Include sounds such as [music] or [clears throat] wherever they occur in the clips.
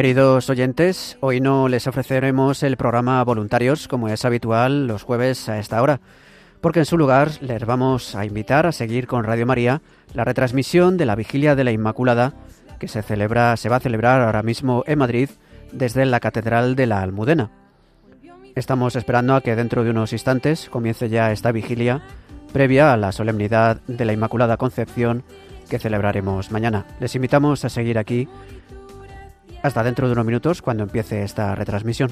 Queridos oyentes, hoy no les ofreceremos el programa Voluntarios como es habitual los jueves a esta hora, porque en su lugar les vamos a invitar a seguir con Radio María la retransmisión de la Vigilia de la Inmaculada que se celebra se va a celebrar ahora mismo en Madrid desde la Catedral de la Almudena. Estamos esperando a que dentro de unos instantes comience ya esta vigilia previa a la solemnidad de la Inmaculada Concepción que celebraremos mañana. Les invitamos a seguir aquí hasta dentro de unos minutos cuando empiece esta retransmisión.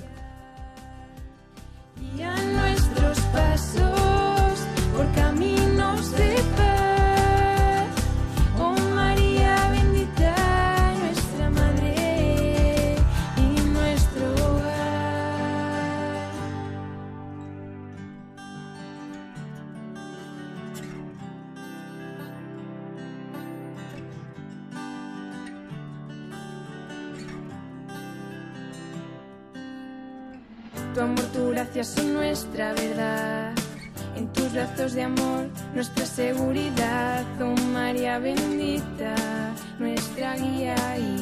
Bendita, nuestra guía y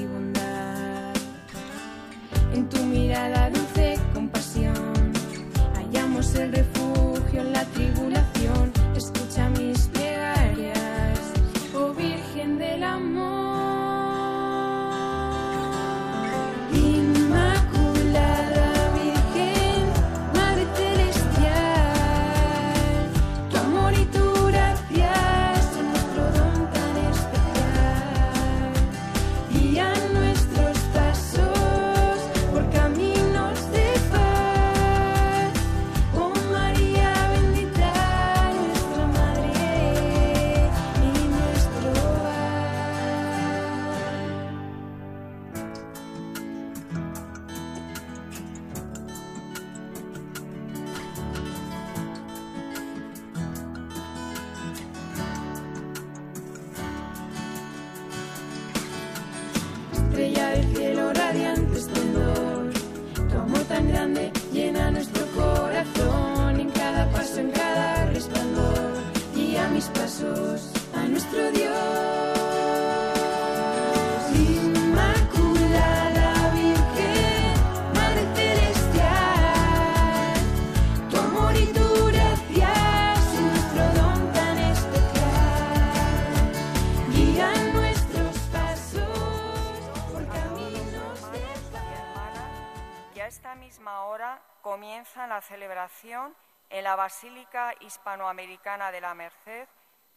en la Basílica Hispanoamericana de la Merced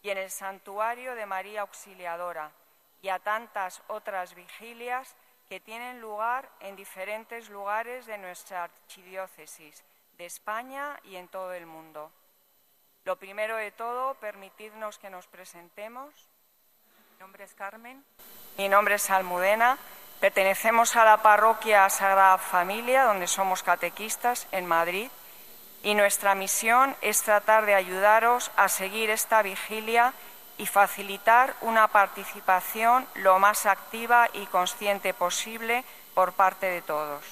y en el Santuario de María Auxiliadora y a tantas otras vigilias que tienen lugar en diferentes lugares de nuestra archidiócesis, de España y en todo el mundo. Lo primero de todo, permitidnos que nos presentemos. Mi nombre es Carmen. Mi nombre es Almudena. Pertenecemos a la parroquia Sagrada Familia, donde somos catequistas en Madrid. Y nuestra misión es tratar de ayudaros a seguir esta vigilia y facilitar una participación lo más activa y consciente posible por parte de todos.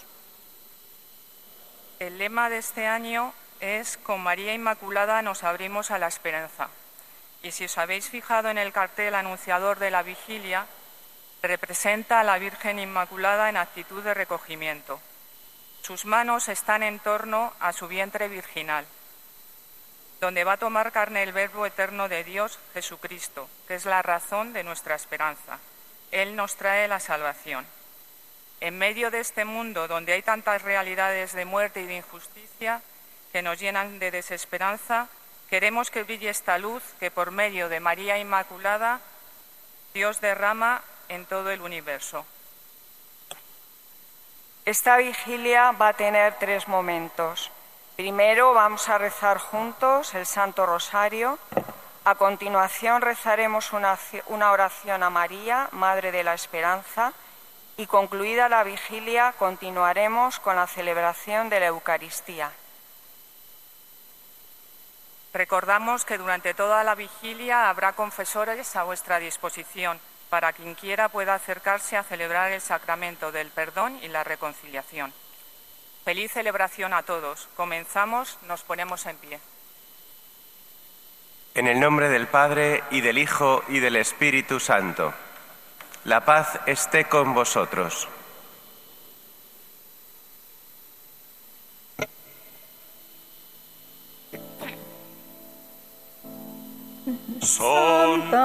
El lema de este año es Con María Inmaculada nos abrimos a la esperanza. Y si os habéis fijado en el cartel anunciador de la vigilia, representa a la Virgen Inmaculada en actitud de recogimiento. Sus manos están en torno a su vientre virginal, donde va a tomar carne el Verbo eterno de Dios, Jesucristo, que es la razón de nuestra esperanza. Él nos trae la salvación. En medio de este mundo donde hay tantas realidades de muerte y de injusticia que nos llenan de desesperanza, queremos que brille esta luz que por medio de María Inmaculada Dios derrama en todo el universo. Esta vigilia va a tener tres momentos. Primero vamos a rezar juntos el Santo Rosario. A continuación rezaremos una, oración a María, Madre de la Esperanza. Y concluida la vigilia continuaremos con la celebración de la Eucaristía. Recordamos que durante toda la vigilia habrá confesores a vuestra disposición para quien quiera pueda acercarse a celebrar el sacramento del perdón y la reconciliación. Feliz celebración a todos. Comenzamos, nos ponemos en pie. En el nombre del Padre y del Hijo y del Espíritu Santo. La paz esté con vosotros. Santa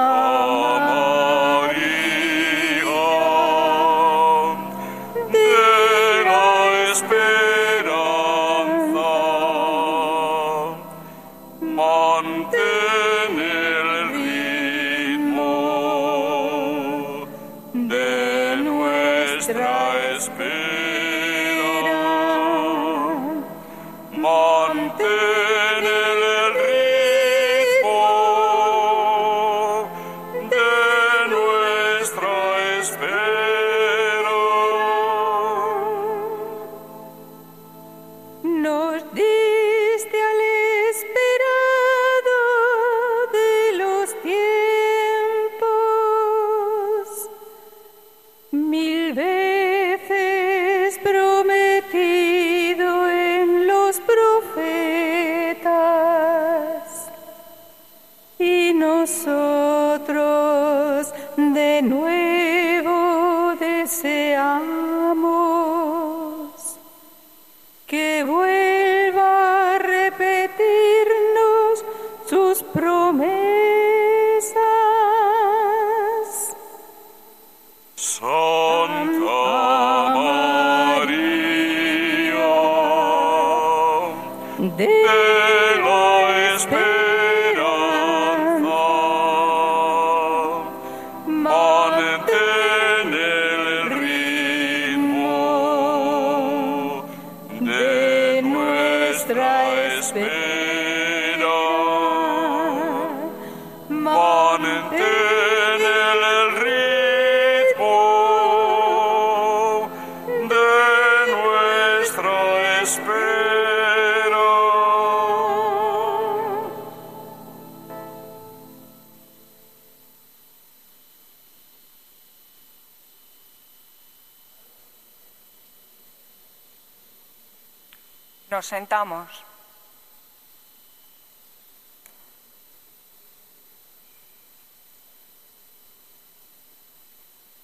Nos sentamos.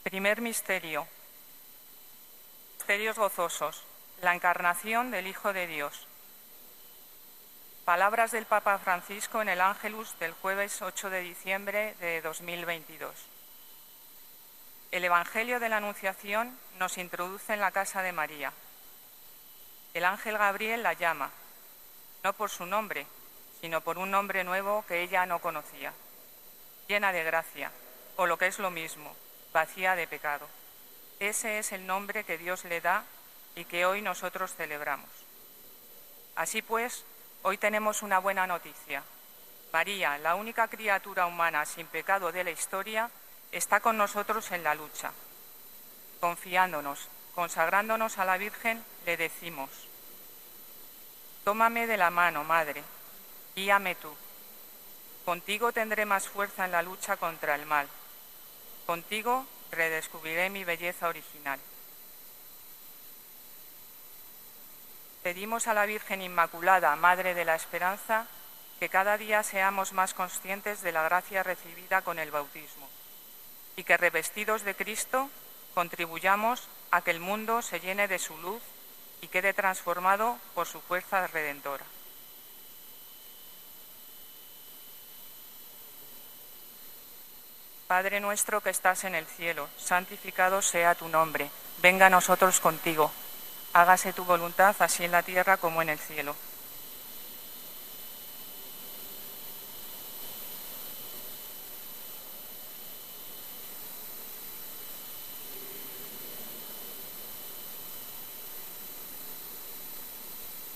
Primer misterio. Misterios gozosos. La encarnación del Hijo de Dios. Palabras del Papa Francisco en el Ángelus del jueves 8 de diciembre de 2022. El Evangelio de la Anunciación nos introduce en la casa de María. El ángel Gabriel la llama, no por su nombre, sino por un nombre nuevo que ella no conocía, llena de gracia, o lo que es lo mismo, vacía de pecado. Ese es el nombre que Dios le da y que hoy nosotros celebramos. Así pues, hoy tenemos una buena noticia. María, la única criatura humana sin pecado de la historia, está con nosotros en la lucha. Confiándonos, consagrándonos a la Virgen, le decimos, Tómame de la mano, Madre, guíame tú. Contigo tendré más fuerza en la lucha contra el mal. Contigo redescubriré mi belleza original. Pedimos a la Virgen Inmaculada, Madre de la Esperanza, que cada día seamos más conscientes de la gracia recibida con el bautismo y que revestidos de Cristo contribuyamos a que el mundo se llene de su luz y quede transformado por su fuerza redentora. Padre nuestro que estás en el cielo, santificado sea tu nombre, venga a nosotros contigo, hágase tu voluntad así en la tierra como en el cielo.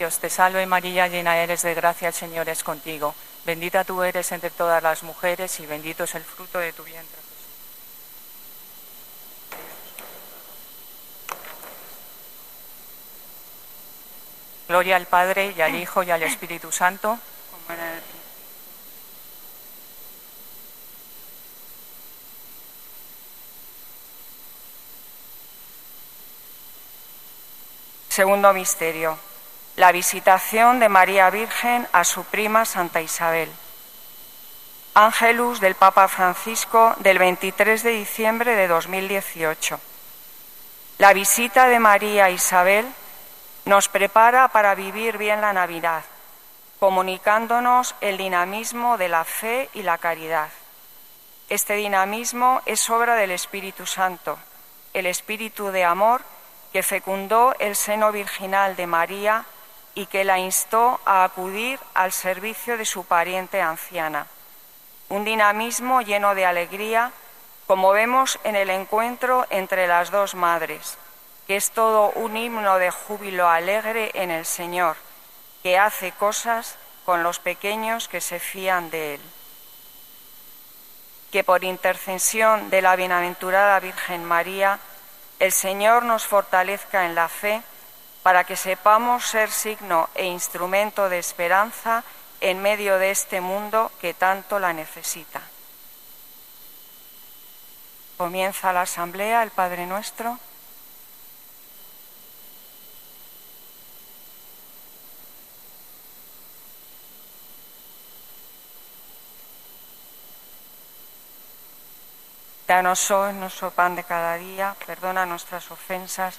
Dios te salve María, llena eres de gracia, el Señor es contigo. Bendita tú eres entre todas las mujeres y bendito es el fruto de tu vientre. Gloria al Padre y al Hijo y al Espíritu Santo. Segundo misterio. La visitación de María Virgen a su prima Santa Isabel. Ángelus del Papa Francisco del 23 de diciembre de 2018. La visita de María Isabel nos prepara para vivir bien la Navidad, comunicándonos el dinamismo de la fe y la caridad. Este dinamismo es obra del Espíritu Santo, el Espíritu de amor que fecundó el seno virginal de María y que la instó a acudir al servicio de su pariente anciana. Un dinamismo lleno de alegría, como vemos en el encuentro entre las dos madres que es todo un himno de júbilo alegre en el Señor, que hace cosas con los pequeños que se fían de Él. Que por intercesión de la bienaventurada Virgen María, el Señor nos fortalezca en la fe para que sepamos ser signo e instrumento de esperanza en medio de este mundo que tanto la necesita. Comienza la asamblea, el Padre nuestro. Danos hoy nuestro pan de cada día, perdona nuestras ofensas,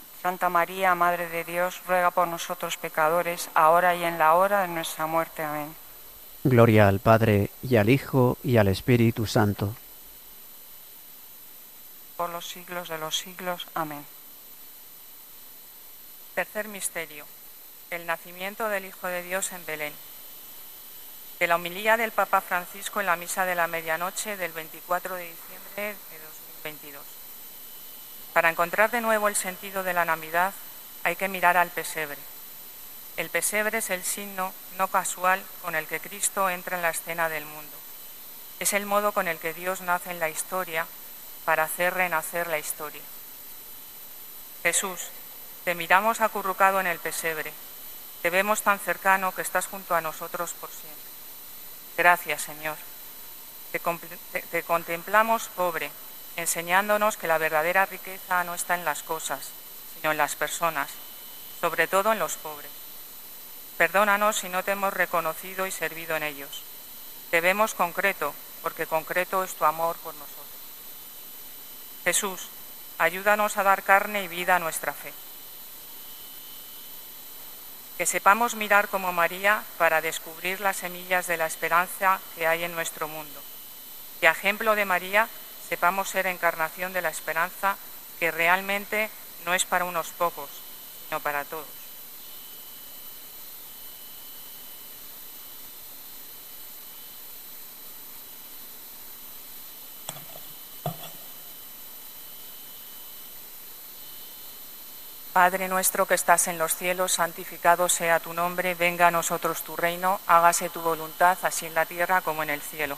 Santa María, Madre de Dios, ruega por nosotros pecadores, ahora y en la hora de nuestra muerte. Amén. Gloria al Padre, y al Hijo, y al Espíritu Santo. Por los siglos de los siglos. Amén. Tercer misterio. El nacimiento del Hijo de Dios en Belén. De la homilía del Papa Francisco en la misa de la medianoche del 24 de diciembre de 2022. Para encontrar de nuevo el sentido de la Navidad hay que mirar al pesebre. El pesebre es el signo no casual con el que Cristo entra en la escena del mundo. Es el modo con el que Dios nace en la historia para hacer renacer la historia. Jesús, te miramos acurrucado en el pesebre, te vemos tan cercano que estás junto a nosotros por siempre. Gracias, Señor. Te, te contemplamos pobre, enseñándonos que la verdadera riqueza no está en las cosas, sino en las personas, sobre todo en los pobres. Perdónanos si no te hemos reconocido y servido en ellos. Te vemos concreto, porque concreto es tu amor por nosotros. Jesús, ayúdanos a dar carne y vida a nuestra fe. Que sepamos mirar como María para descubrir las semillas de la esperanza que hay en nuestro mundo. Que a ejemplo de María sepamos ser encarnación de la esperanza que realmente no es para unos pocos, sino para todos. Padre nuestro que estás en los cielos, santificado sea tu nombre, venga a nosotros tu reino, hágase tu voluntad, así en la tierra como en el cielo.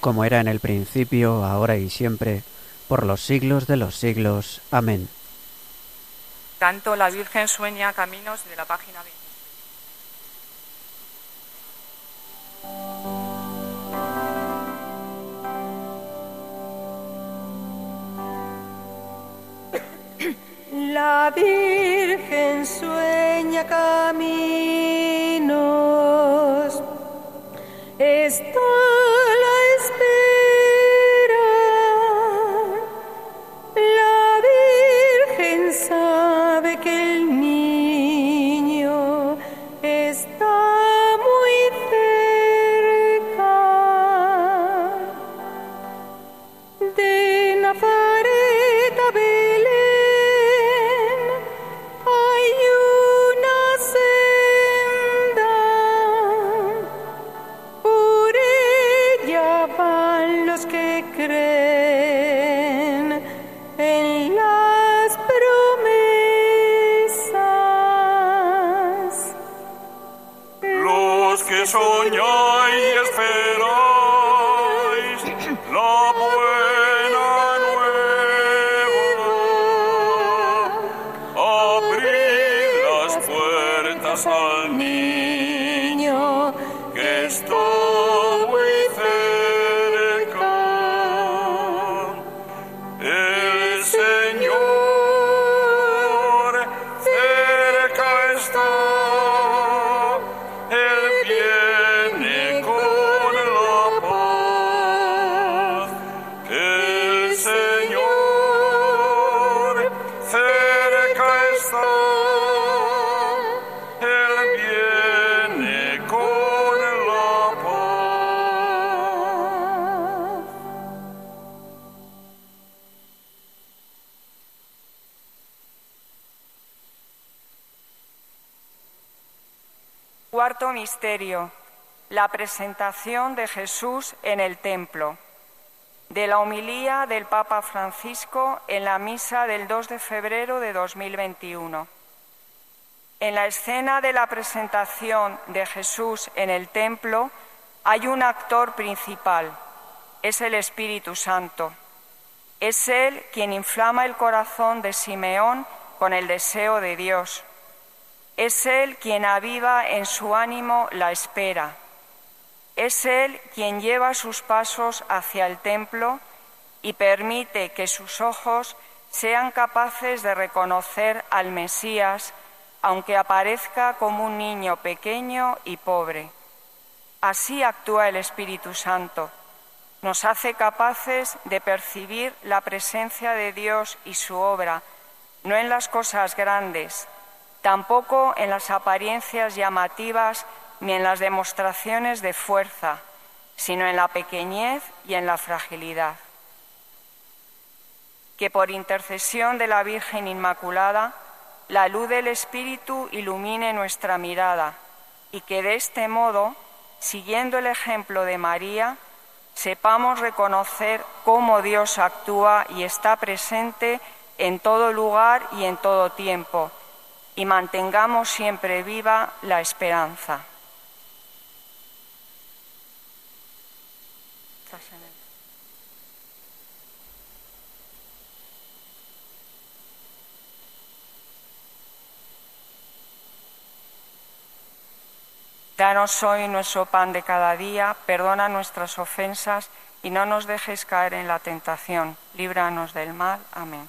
Como era en el principio, ahora y siempre, por los siglos de los siglos. Amén. Canto La Virgen sueña caminos de la página 20. La Virgen sueña caminos, está la espera. Misterio. La presentación de Jesús en el templo. De la homilía del Papa Francisco en la misa del 2 de febrero de 2021. En la escena de la presentación de Jesús en el templo hay un actor principal, es el Espíritu Santo. Es Él quien inflama el corazón de Simeón con el deseo de Dios. Es Él quien aviva en su ánimo la espera. Es Él quien lleva sus pasos hacia el templo y permite que sus ojos sean capaces de reconocer al Mesías, aunque aparezca como un niño pequeño y pobre. Así actúa el Espíritu Santo. Nos hace capaces de percibir la presencia de Dios y su obra, no en las cosas grandes, tampoco en las apariencias llamativas ni en las demostraciones de fuerza, sino en la pequeñez y en la fragilidad. Que por intercesión de la Virgen Inmaculada, la luz del Espíritu ilumine nuestra mirada y que de este modo, siguiendo el ejemplo de María, sepamos reconocer cómo Dios actúa y está presente en todo lugar y en todo tiempo, y mantengamos siempre viva la esperanza. Danos hoy nuestro pan de cada día, perdona nuestras ofensas y no nos dejes caer en la tentación. Líbranos del mal. Amén.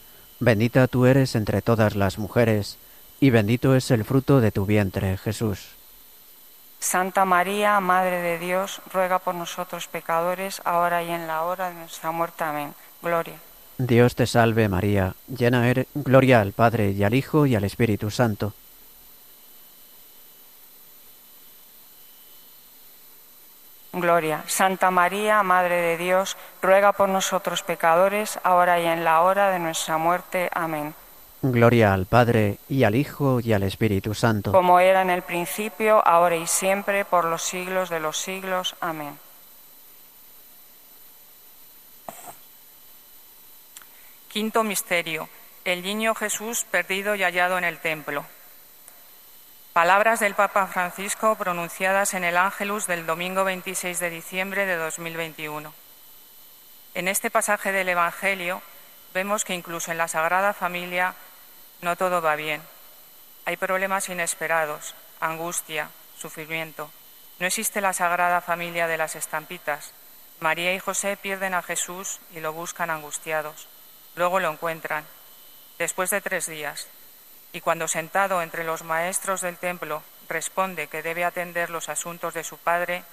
Bendita tú eres entre todas las mujeres, y bendito es el fruto de tu vientre, Jesús. Santa María, Madre de Dios, ruega por nosotros pecadores, ahora y en la hora de nuestra muerte. Amén. Gloria. Dios te salve María, llena eres, gloria al Padre y al Hijo y al Espíritu Santo. Gloria. Santa María, Madre de Dios, ruega por nosotros pecadores, ahora y en la hora de nuestra muerte. Amén. Gloria al Padre y al Hijo y al Espíritu Santo. Como era en el principio, ahora y siempre, por los siglos de los siglos. Amén. Quinto misterio. El niño Jesús perdido y hallado en el templo. Palabras del Papa Francisco pronunciadas en el Ángelus del domingo 26 de diciembre de 2021. En este pasaje del Evangelio vemos que incluso en la Sagrada Familia no todo va bien. Hay problemas inesperados, angustia, sufrimiento. No existe la Sagrada Familia de las estampitas. María y José pierden a Jesús y lo buscan angustiados. Luego lo encuentran. Después de tres días, y cuando sentado entre los maestros del templo responde que debe atender los asuntos de su padre,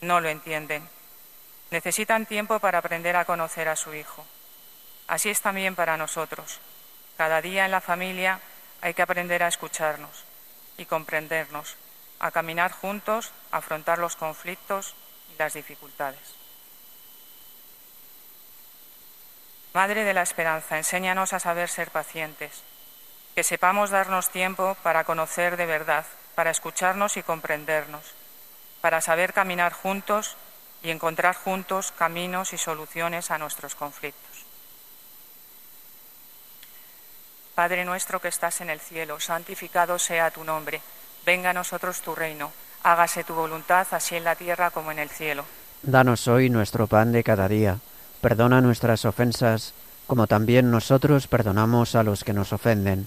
no lo entienden. Necesitan tiempo para aprender a conocer a su hijo. Así es también para nosotros. Cada día en la familia hay que aprender a escucharnos y comprendernos, a caminar juntos, a afrontar los conflictos y las dificultades. Madre de la Esperanza, enséñanos a saber ser pacientes, que sepamos darnos tiempo para conocer de verdad, para escucharnos y comprendernos, para saber caminar juntos y encontrar juntos caminos y soluciones a nuestros conflictos. Padre nuestro que estás en el cielo, santificado sea tu nombre, venga a nosotros tu reino, hágase tu voluntad así en la tierra como en el cielo. Danos hoy nuestro pan de cada día, perdona nuestras ofensas, como también nosotros perdonamos a los que nos ofenden.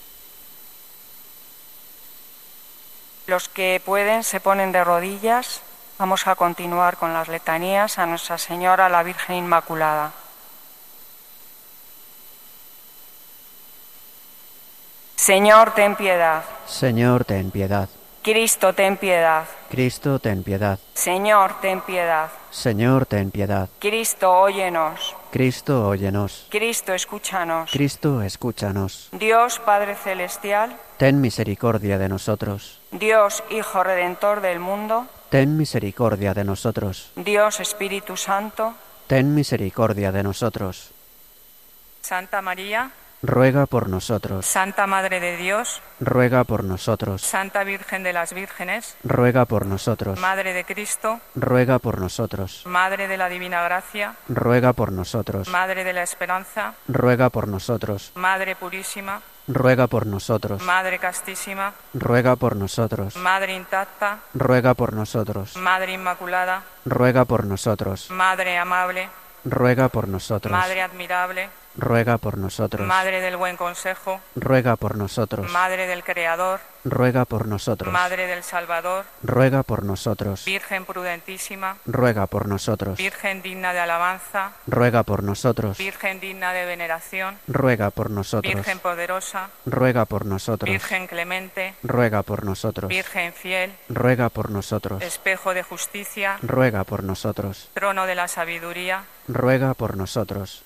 Los que pueden se ponen de rodillas. Vamos a continuar con las letanías a Nuestra Señora la Virgen Inmaculada. Señor, ten piedad. Señor, ten piedad. Cristo, ten piedad. Cristo, ten piedad. Señor, ten piedad. Señor, ten piedad. Cristo, óyenos. Cristo, óyenos. Cristo, escúchanos. Cristo, escúchanos. Dios Padre Celestial, Ten misericordia de nosotros. Dios Hijo Redentor del mundo, Ten misericordia de nosotros. Dios Espíritu Santo, Ten misericordia de nosotros. Santa María, Ruega por nosotros. Santa Madre de Dios, Ruega por nosotros. Santa Virgen de las Vírgenes, Ruega por nosotros. Madre de Cristo, Ruega por nosotros. Madre de la Divina Gracia, Ruega por nosotros. Madre de la Esperanza, Ruega por nosotros. Madre Purísima, Ruega por nosotros. Madre Castísima, Ruega por nosotros. Madre Intacta, Ruega por nosotros. Madre Inmaculada, Ruega por nosotros. Madre Amable, Ruega por nosotros. Madre Admirable, Ruega por nosotros. Madre del Buen Consejo, Ruega por nosotros. Madre del Creador, Ruega por nosotros. Madre del Salvador, Ruega por nosotros. Virgen prudentísima, Ruega por nosotros. Virgen digna de alabanza, Ruega por nosotros. Virgen digna de veneración, Ruega por nosotros. Virgen poderosa, Ruega por nosotros. Virgen clemente, Ruega por nosotros. Virgen fiel, Ruega por nosotros. espejo de justicia, Ruega por nosotros. trono de la sabiduría, Ruega por nosotros.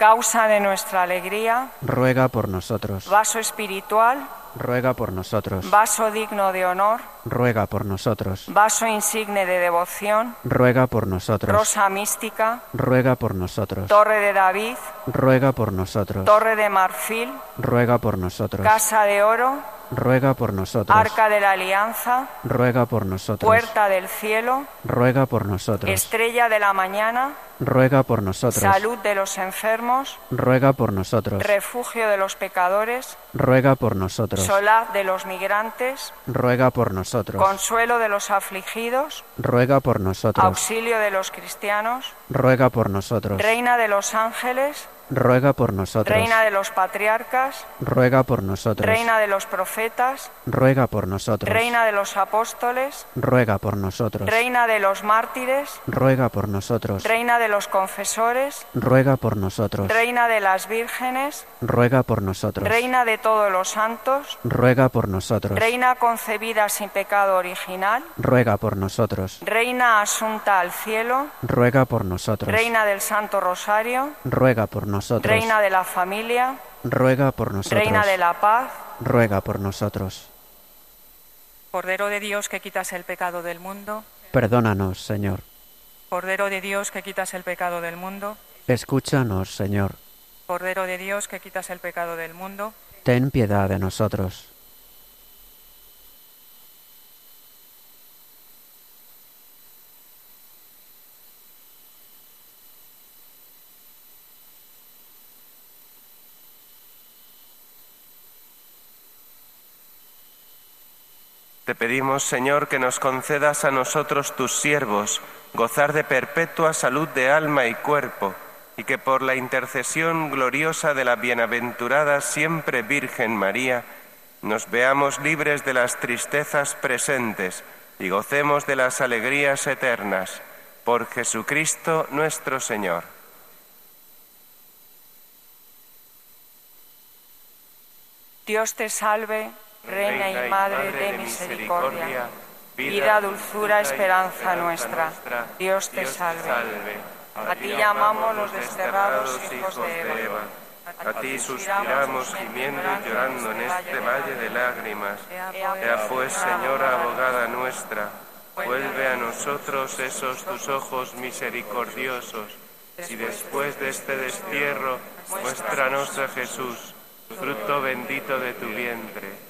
Causa de nuestra alegría, ruega por nosotros. vaso espiritual, Ruega por nosotros. vaso digno de honor, Ruega por nosotros. vaso insigne de devoción, Ruega por nosotros. rosa mística, Ruega por nosotros. torre de David, Ruega por nosotros. torre de marfil, Ruega por nosotros. casa de oro, Ruega por nosotros. arca de la alianza, Ruega por nosotros. puerta del cielo, Ruega por nosotros. estrella de la mañana, Ruega por nosotros. salud de los enfermos, Ruega por nosotros. refugio de los pecadores, Ruega por nosotros. solaz de los migrantes, Ruega por nosotros. consuelo de los afligidos, Ruega por nosotros. auxilio de los cristianos, Ruega por nosotros. reina de los ángeles, Ruega por nosotros. reina de los patriarcas, Ruega por nosotros. reina de los profetas, Ruega por nosotros. reina de los apóstoles, Ruega por nosotros. reina de los mártires, Ruega por nosotros. reina de los confesores, Ruega por nosotros. reina de las vírgenes, Ruega por nosotros. reina de todos los santos, Ruega por nosotros. reina concebida sin pecado original, Ruega por nosotros. reina asunta al cielo, Ruega por nosotros. reina del Santo Rosario, Ruega por nosotros. reina de la familia, Ruega por nosotros. reina de la paz, Ruega por nosotros. Cordero de Dios que quitas el pecado del mundo, Perdónanos, Señor. Cordero de Dios que quitas el pecado del mundo, Escúchanos, Señor. Cordero de Dios que quitas el pecado del mundo, Ten piedad de nosotros. Te pedimos, Señor, que nos concedas a nosotros, tus siervos, gozar de perpetua salud de alma y cuerpo, y que por la intercesión gloriosa de la bienaventurada siempre Virgen María, nos veamos libres de las tristezas presentes y gocemos de las alegrías eternas. Por Jesucristo nuestro Señor. Dios te salve, Reina y Madre de misericordia, vida, dulzura, esperanza nuestra. Dios te salve. A ti llamamos los desterrados hijos de Eva. A ti suspiramos gimiendo y llorando en este valle de lágrimas. Ea pues, Señora abogada nuestra, vuelve a nosotros esos tus ojos misericordiosos, y después de este destierro, muéstranos a Jesús, fruto bendito de tu vientre.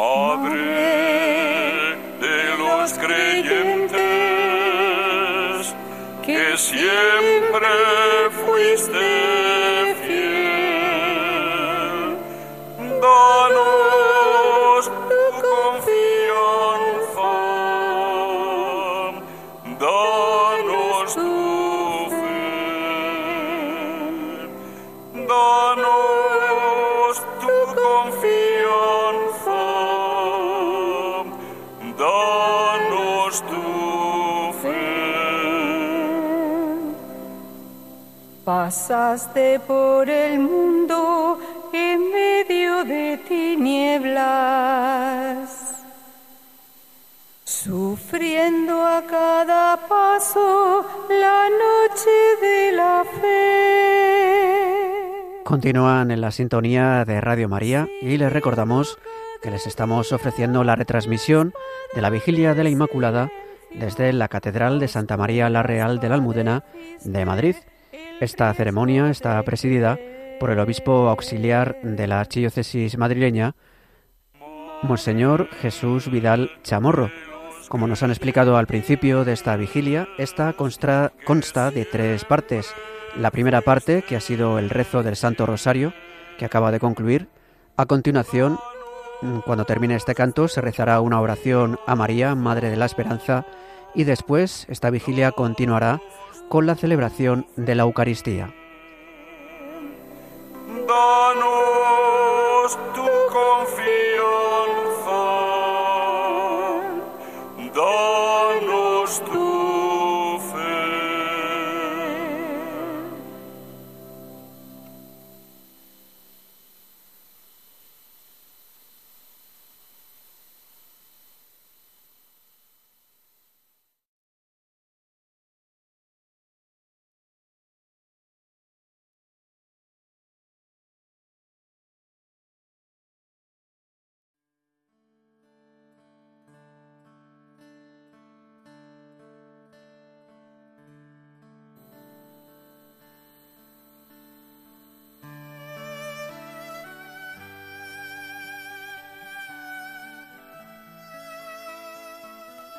Padre de los creyentes, que siempre fuiste Pasaste por el mundo en medio de tinieblas, sufriendo a cada paso la noche de la fe. Continúan en la sintonía de Radio María y les recordamos que les estamos ofreciendo la retransmisión de la Vigilia de la Inmaculada desde la Catedral de Santa María la Real de la Almudena de Madrid. Esta ceremonia está presidida por el obispo auxiliar de la archidiócesis madrileña, Monseñor Jesús Vidal Chamorro. Como nos han explicado al principio de esta vigilia, esta consta, consta de tres partes. La primera parte, que ha sido el rezo del Santo Rosario, que acaba de concluir. A continuación, cuando termine este canto, se rezará una oración a María, Madre de la Esperanza, y después esta vigilia continuará con la celebración de la Eucaristía. Danos tu confianza, danos tu confianza.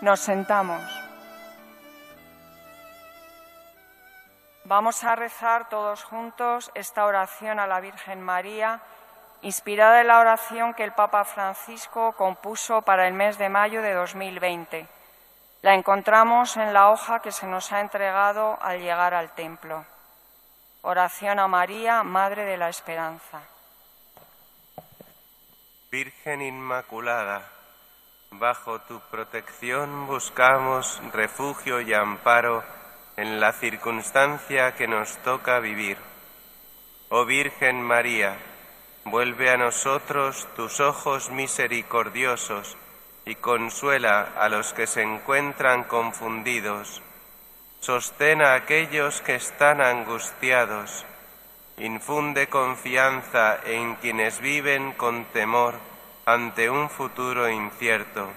Nos sentamos. Vamos a rezar todos juntos esta oración a la Virgen María, inspirada en la oración que el Papa Francisco compuso para el mes de mayo de 2020. La encontramos en la hoja que se nos ha entregado al llegar al templo. Oración a María, Madre de la Esperanza. Virgen Inmaculada, bajo tu protección buscamos refugio y amparo en la circunstancia que nos toca vivir. Oh Virgen María, vuelve a nosotros tus ojos misericordiosos y consuela a los que se encuentran confundidos. Sostén a aquellos que están angustiados. Infunde confianza en quienes viven con temor ante un futuro incierto.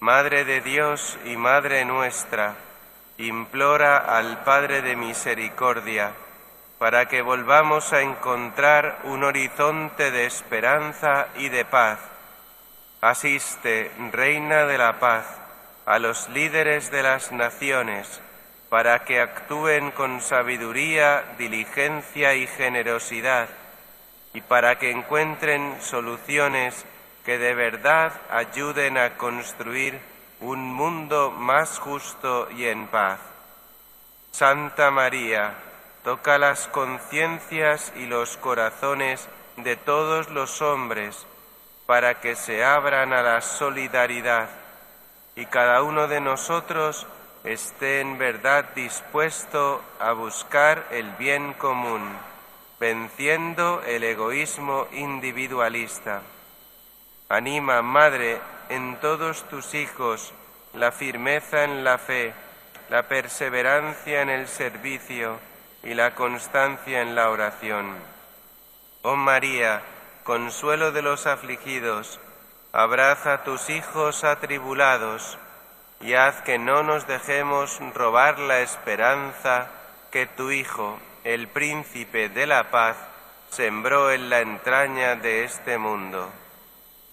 Madre de Dios y Madre nuestra, implora al Padre de Misericordia para que volvamos a encontrar un horizonte de esperanza y de paz. Asiste, Reina de la Paz, a los líderes de las naciones, para que actúen con sabiduría, diligencia y generosidad, y para que encuentren soluciones que de verdad ayuden a construir un mundo más justo y en paz. Santa María, toca las conciencias y los corazones de todos los hombres para que se abran a la solidaridad y cada uno de nosotros esté en verdad dispuesto a buscar el bien común, venciendo el egoísmo individualista. Anima, Madre, en todos tus hijos la firmeza en la fe, la perseverancia en el servicio y la constancia en la oración. Oh María, consuelo de los afligidos, abraza a tus hijos atribulados y haz que no nos dejemos robar la esperanza que tu Hijo, el príncipe de la paz, sembró en la entraña de este mundo.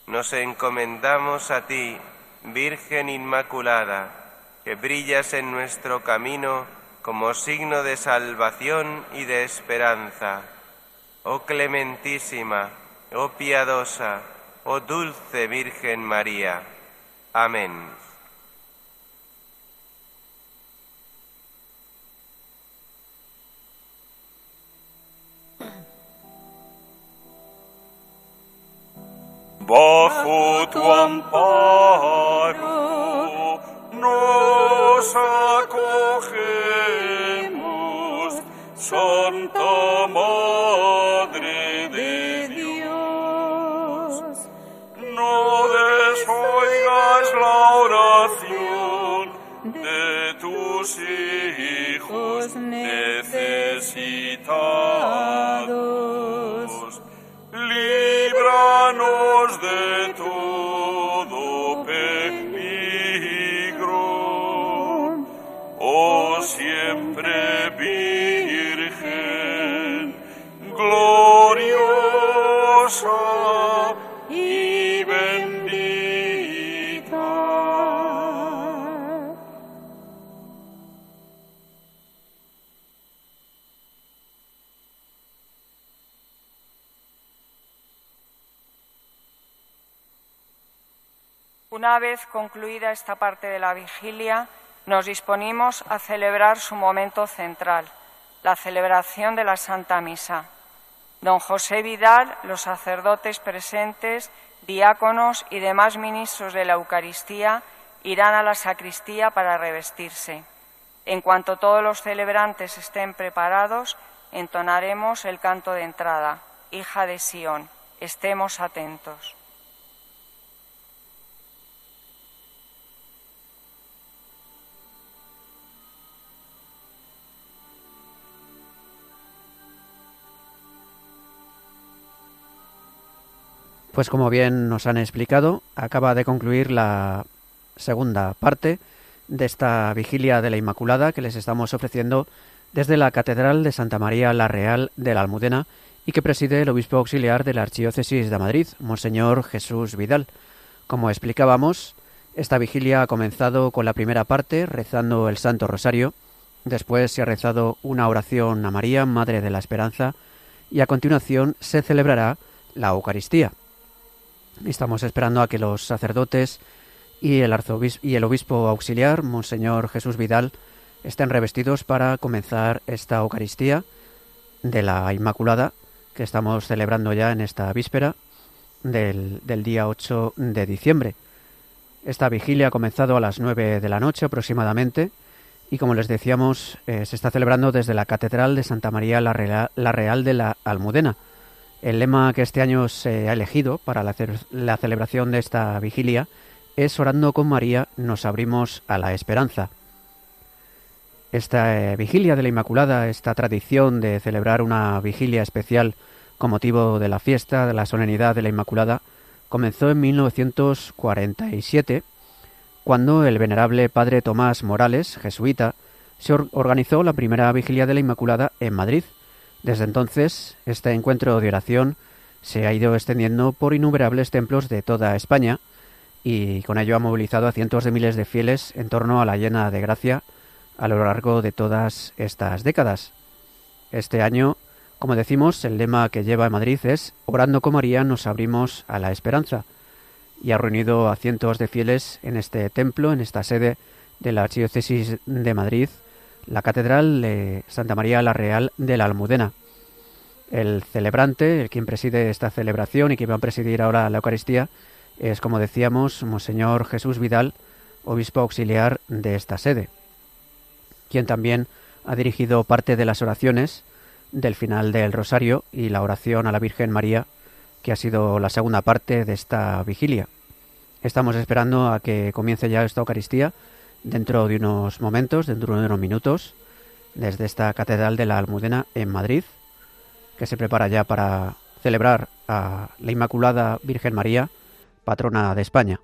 Nos encomendamos a ti, Virgen Inmaculada, que brillas en nuestro camino como signo de salvación y de esperanza. Oh clementísima, oh piadosa, oh dulce Virgen María. Amén. Bajo tu amparo nos acogemos, Santa Madre de Dios. No desoigas la oración de tus hijos necesitados. Vez concluida esta parte de la vigilia, nos disponimos a celebrar su momento central, la celebración de la Santa Misa. Don José Vidal, los sacerdotes presentes, diáconos y demás ministros de la Eucaristía irán a la sacristía para revestirse. En cuanto todos los celebrantes estén preparados, entonaremos el canto de entrada, Hija de Sión. Estemos atentos. Pues como bien nos han explicado, acaba de concluir la segunda parte de esta vigilia de la Inmaculada que les estamos ofreciendo desde la Catedral de Santa María la Real de la Almudena y que preside el obispo auxiliar de la Archidiócesis de Madrid, Monseñor Jesús Vidal. Como explicábamos, esta vigilia ha comenzado con la primera parte rezando el Santo Rosario, después se ha rezado una oración a María, Madre de la Esperanza, y a continuación se celebrará la Eucaristía. Estamos esperando a que los sacerdotes y el, arzobispo, y el obispo auxiliar, Monseñor Jesús Vidal, estén revestidos para comenzar esta Eucaristía de la Inmaculada que estamos celebrando ya en esta víspera del, del día 8 de diciembre. Esta vigilia ha comenzado a las 9 de la noche aproximadamente y como les decíamos eh, se está celebrando desde la Catedral de Santa María la Real, la Real de la Almudena. El lema que este año se ha elegido para la, celebración de esta vigilia es Orando con María nos abrimos a la esperanza. Esta eh, vigilia de la Inmaculada, esta tradición de celebrar una vigilia especial con motivo de la fiesta de la solemnidad de la Inmaculada, comenzó en 1947, cuando el venerable padre Tomás Morales, jesuita, se organizó la primera vigilia de la Inmaculada en Madrid, desde entonces, este encuentro de oración se ha ido extendiendo por innumerables templos de toda España y con ello ha movilizado a cientos de miles de fieles en torno a la llena de gracia a lo largo de todas estas décadas. Este año, como decimos, el lema que lleva Madrid es Orando con María nos abrimos a la esperanza y ha reunido a cientos de fieles en este templo, en esta sede de la Archidiócesis de Madrid, la Catedral de Santa María la Real de la Almudena. El celebrante, el quien preside esta celebración y quien va a presidir ahora la Eucaristía, es, como decíamos, Monseñor Jesús Vidal, obispo auxiliar de esta sede, quien también ha dirigido parte de las oraciones del final del Rosario y la oración a la Virgen María, que ha sido la segunda parte de esta vigilia. Estamos esperando a que comience ya esta Eucaristía dentro de unos momentos, dentro de unos minutos, desde esta Catedral de la Almudena en Madrid, que se prepara ya para celebrar a la Inmaculada Virgen María, patrona de España.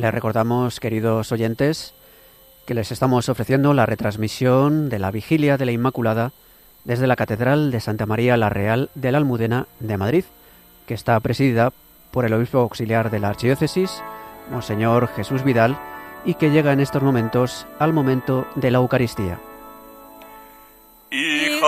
Les recordamos, queridos oyentes, que les estamos ofreciendo la retransmisión de la Vigilia de la Inmaculada desde la Catedral de Santa María la Real de la Almudena de Madrid, que está presidida por el obispo auxiliar de la Archidiócesis, Monseñor Jesús Vidal, y que llega en estos momentos al momento de la Eucaristía. De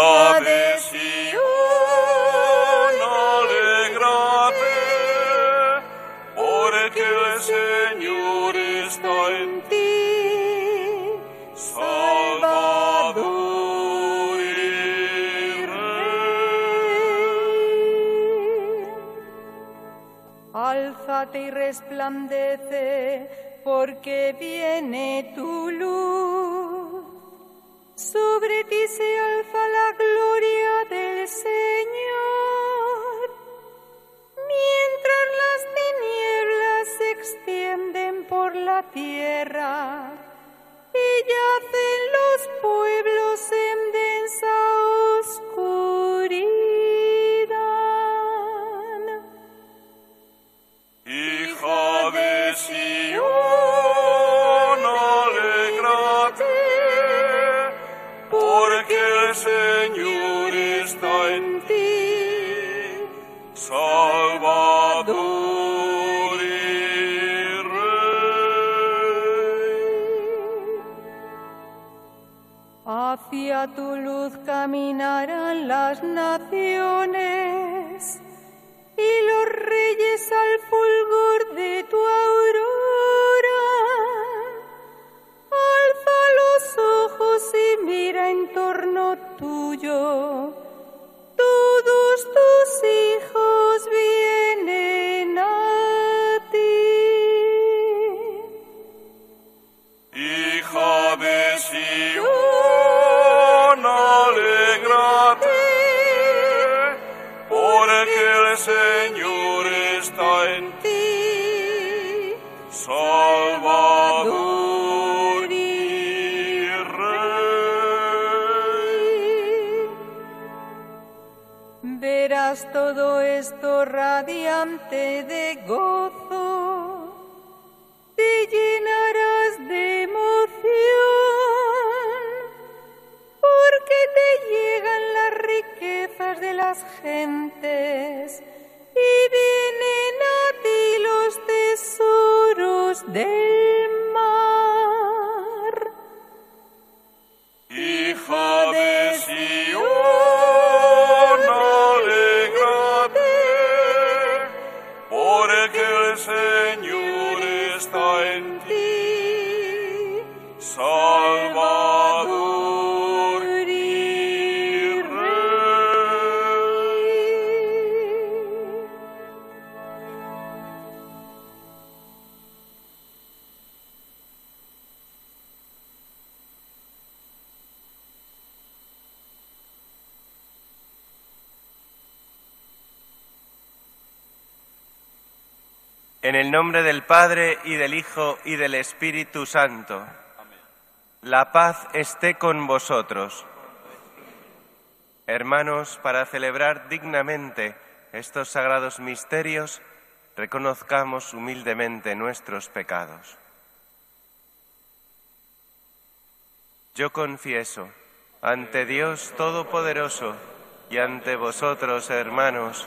Y resplandece, porque viene tu luz. Sobre ti se alza la gloria del Señor. Mientras las tinieblas se extienden por la tierra y yacen los pueblos en Hacia tu luz caminarán las naciones y los reyes al fulgor de tu aurora. Alza los ojos y mira en torno tuyo. Radiante de gozo, te llenarás de emoción, porque te llegan las riquezas de las gentes y vienen a ti los tesoros del nombre del Padre y del Hijo y del Espíritu Santo. La paz esté con vosotros. Hermanos, para celebrar dignamente estos sagrados misterios, reconozcamos humildemente nuestros pecados. Yo confieso ante Dios Todopoderoso y ante vosotros, hermanos,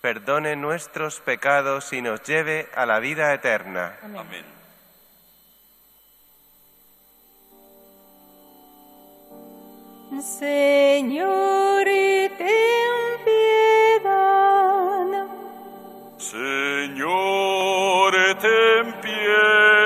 perdone nuestros pecados y nos lleve a la vida eterna. Amén. Señor, ten piedad. Señor, ten piedad.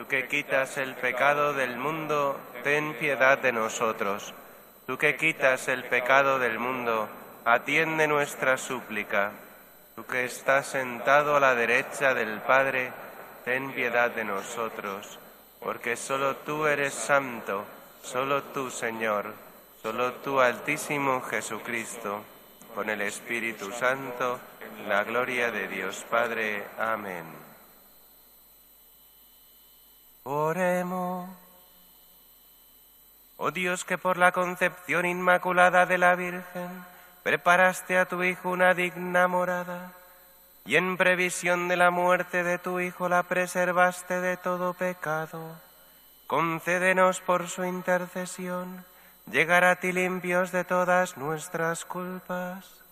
Tú que quitas el pecado del mundo, ten piedad de nosotros. Tú que quitas el pecado del mundo, atiende nuestra súplica. Tú que estás sentado a la derecha del Padre, ten piedad de nosotros porque solo tú eres santo, solo tú, Señor, solo tú, Altísimo Jesucristo, con el Espíritu Santo, la gloria de Dios Padre. Amén. Oh Dios, que por la concepción inmaculada de la Virgen preparaste a tu Hijo una digna morada y en previsión de la muerte de tu Hijo la preservaste de todo pecado. Concédenos por su intercesión llegar a ti limpios de todas nuestras culpas.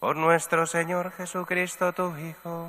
Por nuestro Señor Jesucristo, tu Hijo,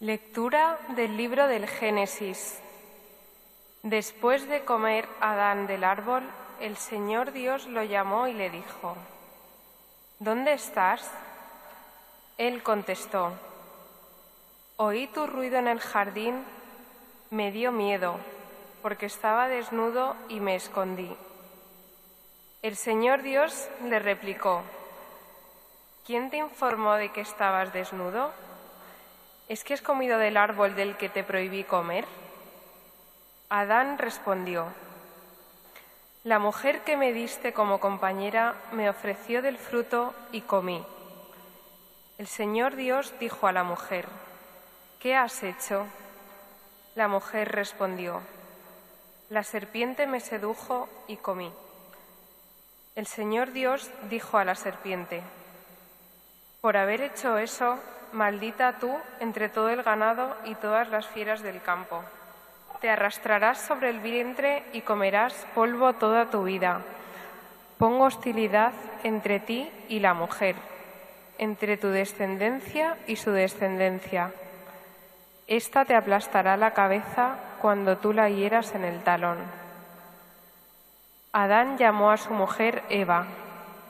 Lectura del libro del Génesis. Después de comer Adán del árbol, el Señor Dios lo llamó y le dijo, ¿Dónde estás? Él contestó, Oí tu ruido en el jardín, me dio miedo, porque estaba desnudo y me escondí. El Señor Dios le replicó, ¿quién te informó de que estabas desnudo? ¿Es que has comido del árbol del que te prohibí comer? Adán respondió, La mujer que me diste como compañera me ofreció del fruto y comí. El Señor Dios dijo a la mujer, ¿qué has hecho? La mujer respondió, La serpiente me sedujo y comí. El Señor Dios dijo a la serpiente, Por haber hecho eso, maldita tú entre todo el ganado y todas las fieras del campo. Te arrastrarás sobre el vientre y comerás polvo toda tu vida. Pongo hostilidad entre ti y la mujer, entre tu descendencia y su descendencia. Esta te aplastará la cabeza cuando tú la hieras en el talón. Adán llamó a su mujer Eva,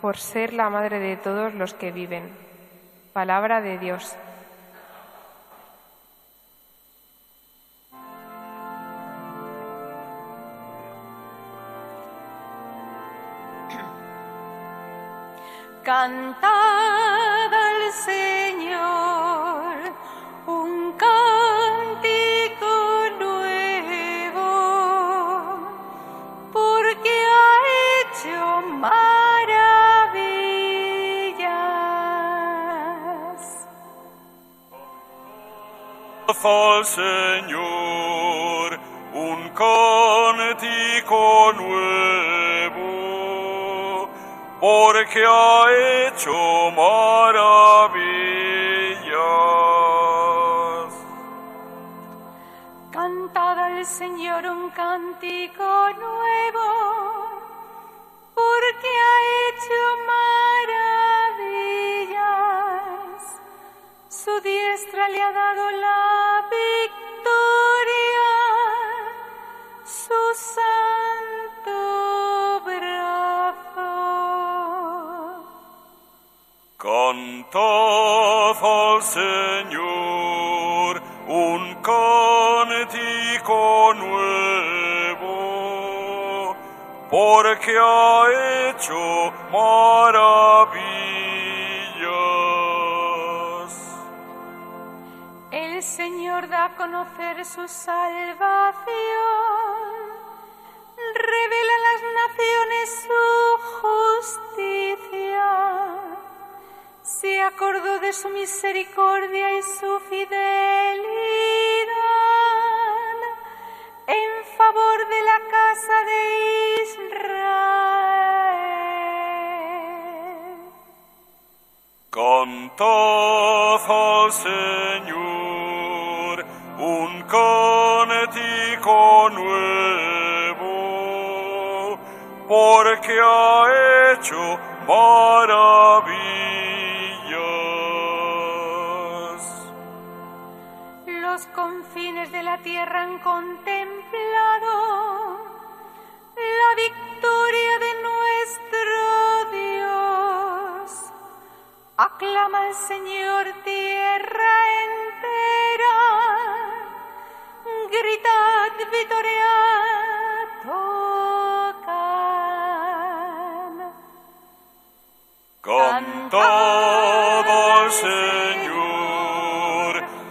por ser la madre de todos los que viven. Palabra de Dios. Cantad al Señor al Señor un cántico nuevo, porque ha hecho maravillas. Cantad al Señor un cántico nuevo, porque ha hecho maravillas. Su diestra le ha dado la Cantad al Señor un cántico nuevo, porque ha hecho maravillas. El Señor da a conocer su salvación naciones su justicia. Se acordó de su misericordia y su fidelidad en favor de la casa de Israel. Cantad al Señor un cántico nuevo, porque ha hecho maravillas. Los confines de la tierra han contemplado la victoria de nuestro Dios. Aclama al Señor tierra entera. Gritad victoria. Tocan. Cantad al Señor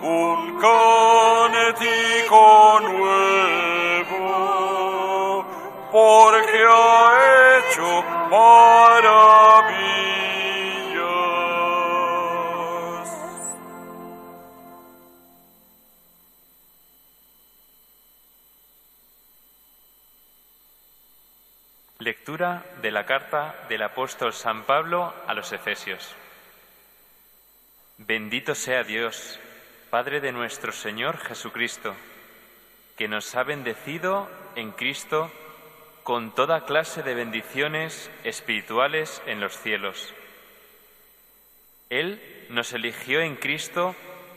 un cántico nuevo, porque De la carta del apóstol San Pablo a los Efesios. Bendito sea Dios, Padre de nuestro Señor Jesucristo, que nos ha bendecido en Cristo con toda clase de bendiciones espirituales en los cielos. Él nos eligió en Cristo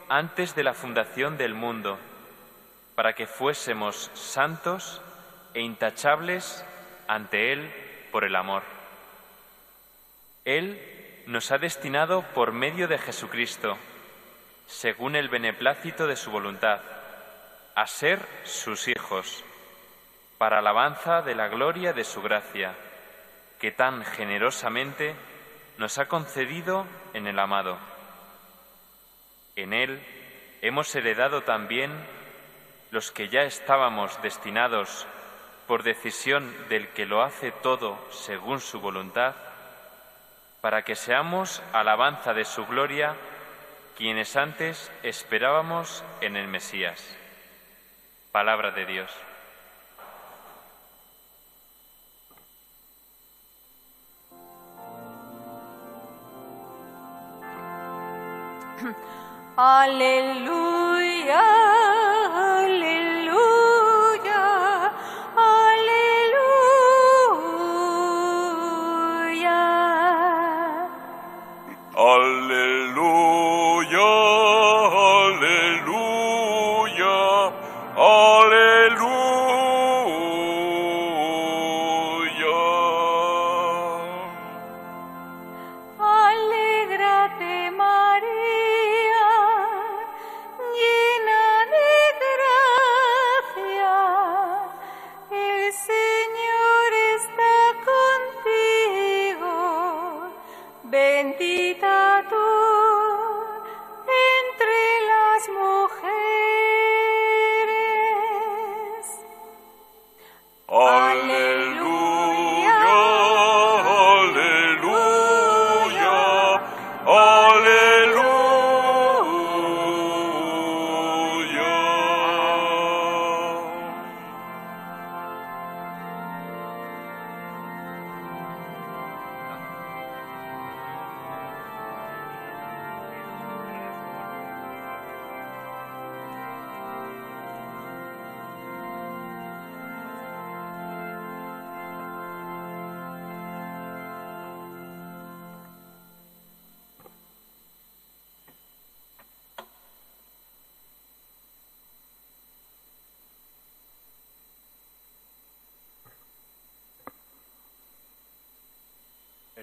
antes de la fundación del mundo, para que fuésemos santos e intachables ante Él por el amor. Él nos ha destinado por medio de Jesucristo, según el beneplácito de su voluntad, a ser sus hijos, para alabanza de la gloria de su gracia, que tan generosamente nos ha concedido en el amado. En Él hemos heredado también los que ya estábamos destinados por decisión del que lo hace todo según su voluntad, para que seamos alabanza de su gloria, quienes antes esperábamos en el Mesías. Palabra de Dios. [clears throat] Aleluya,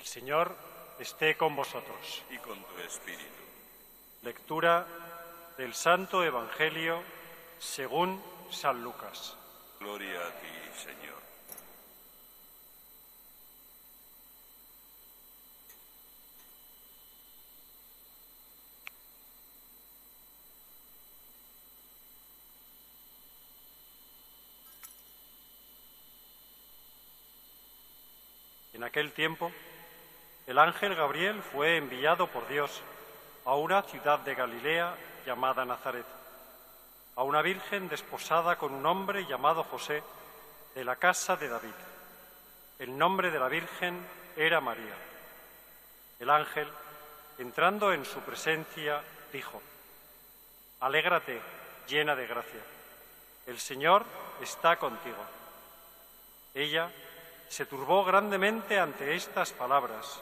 Señor esté con vosotros. Y con tu espíritu. Lectura del Santo Evangelio según San Lucas. Gloria a ti, Señor. En aquel tiempo, el ángel Gabriel fue enviado por Dios a una ciudad de Galilea llamada Nazaret, a una virgen desposada con un hombre llamado José, de la casa de David. El nombre de la virgen era María. El ángel, entrando en su presencia, dijo, Alégrate, llena de gracia, el Señor está contigo. Ella se turbó grandemente ante estas palabras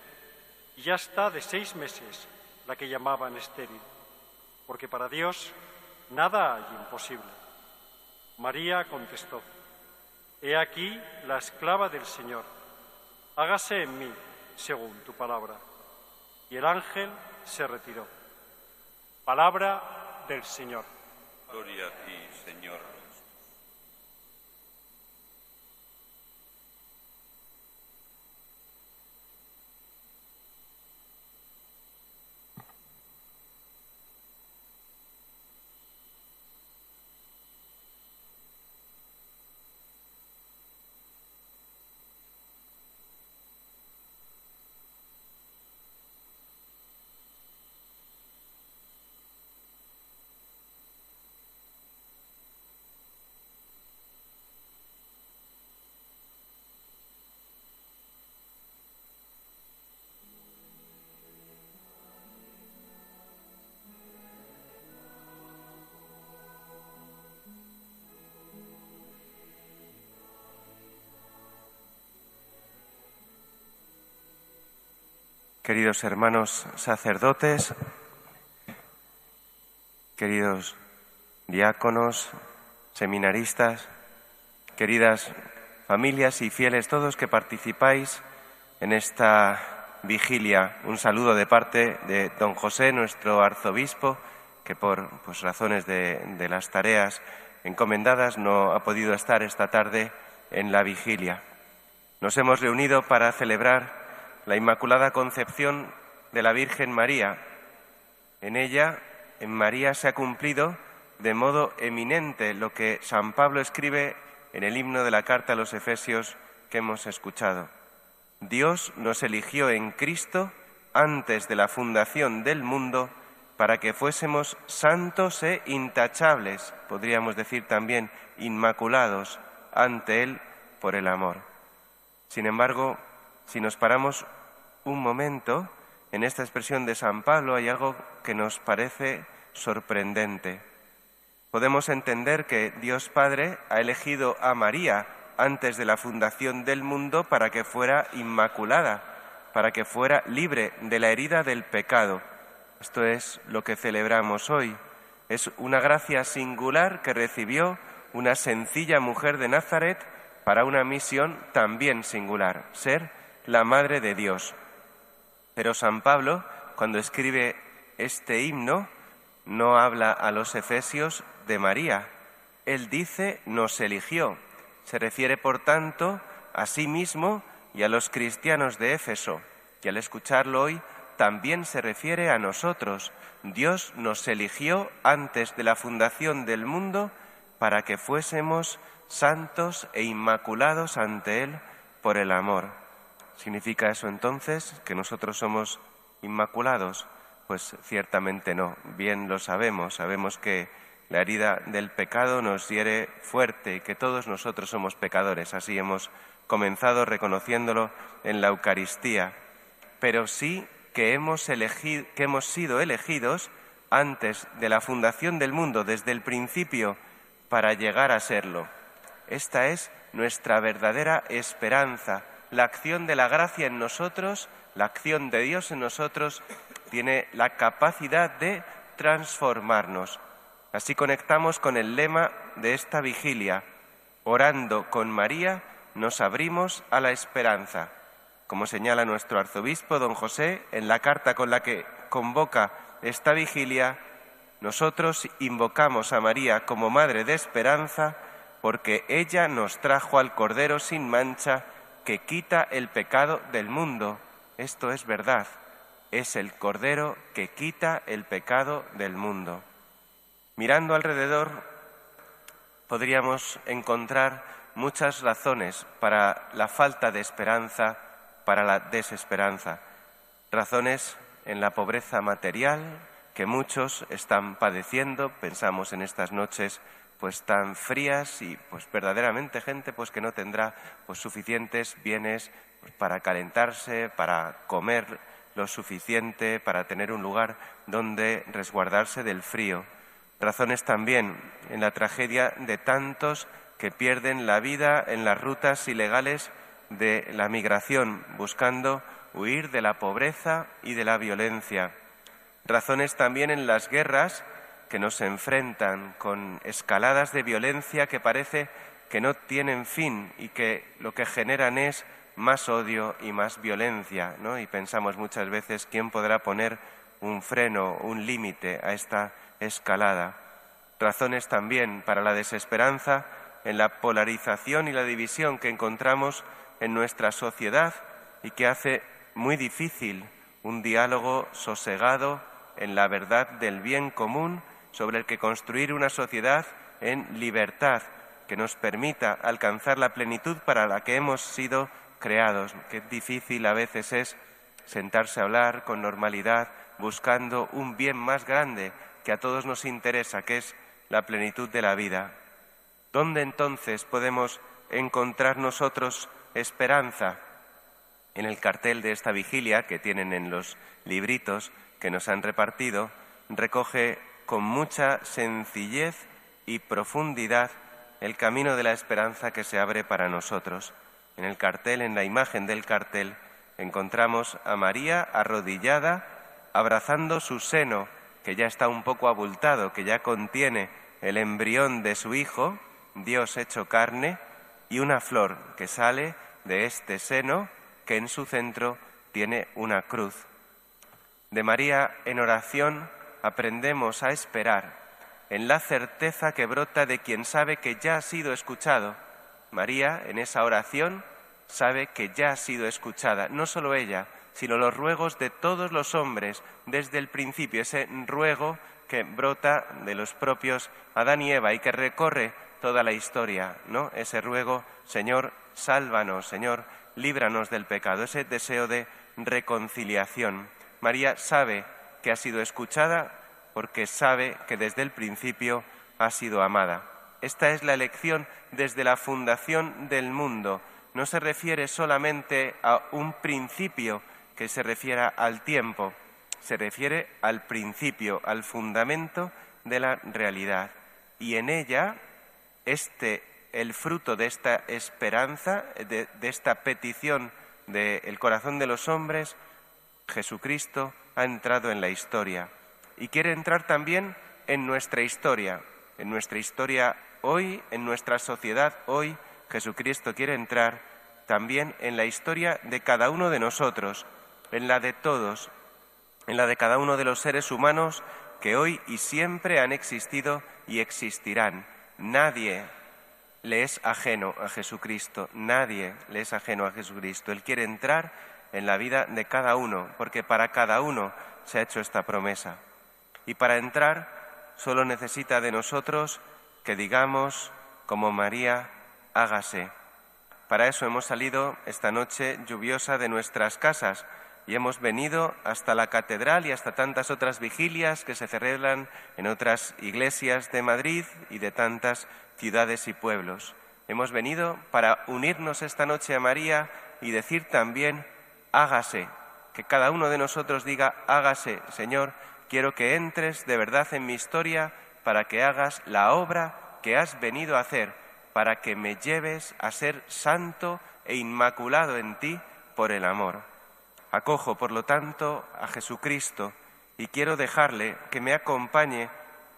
y ya está de seis meses la que llamaban estéril, porque para Dios nada hay imposible. María contestó, He aquí la esclava del Señor, hágase en mí según tu palabra. Y el ángel se retiró. Palabra del Señor. Gloria a ti, Señor. Queridos hermanos sacerdotes, queridos diáconos, seminaristas, queridas familias y fieles todos que participáis en esta vigilia. Un saludo de parte de don José, nuestro arzobispo, que por pues, razones de, de las tareas encomendadas no ha podido estar esta tarde en la vigilia. Nos hemos reunido para celebrar la Inmaculada Concepción de la Virgen María. En ella, en María, se ha cumplido de modo eminente lo que San Pablo escribe en el himno de la carta a los Efesios que hemos escuchado. Dios nos eligió en Cristo antes de la fundación del mundo para que fuésemos santos e intachables, podríamos decir también inmaculados ante Él por el amor. Sin embargo, si nos paramos un momento en esta expresión de San Pablo, hay algo que nos parece sorprendente. Podemos entender que Dios Padre ha elegido a María antes de la fundación del mundo para que fuera inmaculada, para que fuera libre de la herida del pecado. Esto es lo que celebramos hoy. Es una gracia singular que recibió una sencilla mujer de Nazaret para una misión también singular, ser la Madre de Dios. Pero San Pablo, cuando escribe este himno, no habla a los efesios de María. Él dice nos eligió. Se refiere, por tanto, a sí mismo y a los cristianos de Éfeso. Y al escucharlo hoy, también se refiere a nosotros. Dios nos eligió antes de la fundación del mundo para que fuésemos santos e inmaculados ante Él por el amor. ¿Significa eso entonces que nosotros somos inmaculados? Pues ciertamente no. Bien lo sabemos. Sabemos que la herida del pecado nos hiere fuerte y que todos nosotros somos pecadores. Así hemos comenzado reconociéndolo en la Eucaristía, pero sí que hemos, sido elegidos antes de la fundación del mundo, desde el principio, para llegar a serlo. Esta es nuestra verdadera esperanza. La acción de la gracia en nosotros, la acción de Dios en nosotros, tiene la capacidad de transformarnos. Así conectamos con el lema de esta vigilia. Orando con María, nos abrimos a la esperanza. Como señala nuestro arzobispo, don José, en la carta con la que convoca esta vigilia, nosotros invocamos a María como Madre de Esperanza porque ella nos trajo al Cordero sin mancha que quita el pecado del mundo. Esto es verdad, es el Cordero que quita el pecado del mundo. Mirando alrededor, podríamos encontrar muchas razones para la falta de esperanza, para la desesperanza. Razones en la pobreza material que muchos están padeciendo. Pensamos en estas noches pues tan frías y pues verdaderamente gente pues que no tendrá pues suficientes bienes pues, para calentarse, para comer lo suficiente, para tener un lugar donde resguardarse del frío. Razones también en la tragedia de tantos que pierden la vida en las rutas ilegales de la migración, buscando huir de la pobreza y de la violencia. Razones también en las guerras que nos enfrentan con escaladas de violencia que parece que no tienen fin y que lo que generan es más odio y más violencia, ¿no? Y pensamos muchas veces quién podrá poner un freno, un límite a esta escalada. Razones también para la desesperanza en la polarización y la división que encontramos en nuestra sociedad y que hace muy difícil un diálogo sosegado en la verdad del bien común sobre el que construir una sociedad en libertad que nos permita alcanzar la plenitud para la que hemos sido creados. Qué difícil a veces es sentarse a hablar con normalidad buscando un bien más grande que a todos nos interesa, que es la plenitud de la vida. ¿Dónde entonces podemos encontrar nosotros esperanza? En el cartel de esta vigilia que tienen en los libritos que nos han repartido, recoge con mucha sencillez y profundidad el camino de la esperanza que se abre para nosotros. En el cartel, en la imagen del cartel, encontramos a María arrodillada, abrazando su seno, que ya está un poco abultado, que ya contiene el embrión de su hijo, Dios hecho carne, y una flor que sale de este seno que en su centro tiene una cruz. De María en oración aprendemos a esperar en la certeza que brota de quien sabe que ya ha sido escuchado. María en esa oración sabe que ya ha sido escuchada, no solo ella, sino los ruegos de todos los hombres desde el principio, ese ruego que brota de los propios Adán y Eva y que recorre toda la historia, ¿no? Ese ruego, Señor, sálvanos, Señor, líbranos del pecado, ese deseo de reconciliación. María sabe que ha sido escuchada porque sabe que desde el principio ha sido amada. Esta es la elección desde la fundación del mundo. No se refiere solamente a un principio que se refiera al tiempo, se refiere al principio, al fundamento de la realidad. Y en ella este, el fruto de esta esperanza, de, esta petición del corazón de los hombres, Jesucristo ha entrado en la historia y quiere entrar también en nuestra historia, en nuestra historia hoy, en nuestra sociedad hoy. Jesucristo quiere entrar también en la historia de cada uno de nosotros, en la de todos, en la de cada uno de los seres humanos que hoy y siempre han existido y existirán. Nadie le es ajeno a Jesucristo, nadie le es ajeno a Jesucristo. Él quiere entrar en la vida de cada uno, porque para cada uno se ha hecho esta promesa. Y para entrar solo necesita de nosotros que digamos, como María, hágase. Para eso hemos salido esta noche lluviosa de nuestras casas y hemos venido hasta la catedral y hasta tantas otras vigilias que se celebran en otras iglesias de Madrid y de tantas ciudades y pueblos. Hemos venido para unirnos esta noche a María y decir también, hágase, que cada uno de nosotros diga, hágase, Señor, quiero que entres de verdad en mi historia para que hagas la obra que has venido a hacer, para que me lleves a ser santo e inmaculado en ti por el amor. Acojo, por lo tanto, a Jesucristo y quiero dejarle que me acompañe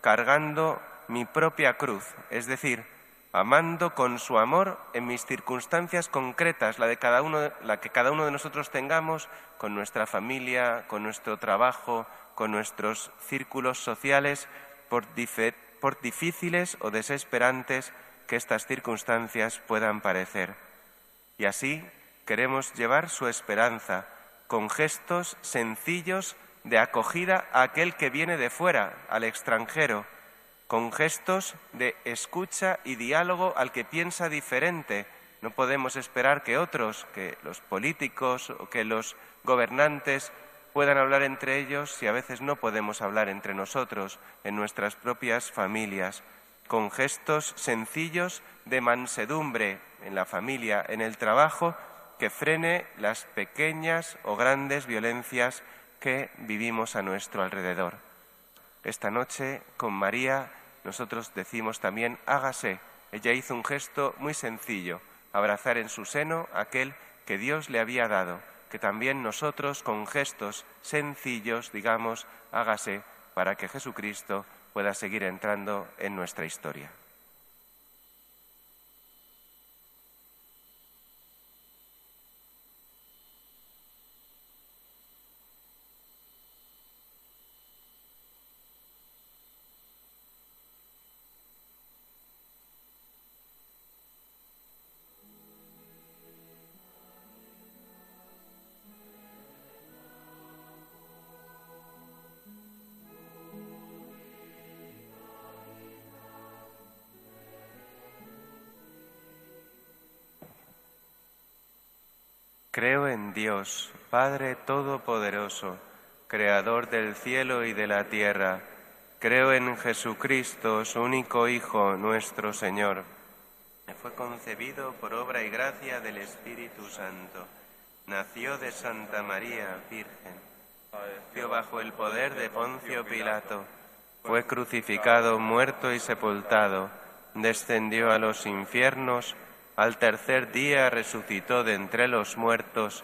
cargando mi propia cruz, es decir, amando con su amor en mis circunstancias concretas, la, de cada uno, la que cada uno de nosotros tengamos, con nuestra familia, con nuestro trabajo, con nuestros círculos sociales, por, por difíciles o desesperantes que estas circunstancias puedan parecer. Y así queremos llevar su esperanza con gestos sencillos de acogida a aquel que viene de fuera, al extranjero, con gestos de escucha y diálogo al que piensa diferente. No podemos esperar que otros, que los políticos o que los gobernantes puedan hablar entre ellos si a veces no podemos hablar entre nosotros, en nuestras propias familias, con gestos sencillos de mansedumbre en la familia, en el trabajo, que frene las pequeñas o grandes violencias que vivimos a nuestro alrededor. Esta noche, con María, nosotros decimos también, hágase. Ella hizo un gesto muy sencillo, abrazar en su seno aquel que Dios le había dado, que también nosotros con gestos sencillos digamos, hágase para que Jesucristo pueda seguir entrando en nuestra historia. Dios, Padre Todopoderoso, Creador del cielo y de la tierra. Creo en Jesucristo, su único Hijo, nuestro Señor. Fue concebido por obra y gracia del Espíritu Santo. Nació de Santa María, Virgen. Nació bajo el poder de Poncio Pilato. Fue crucificado, muerto y sepultado. Descendió a los infiernos al tercer día resucitó de entre los muertos,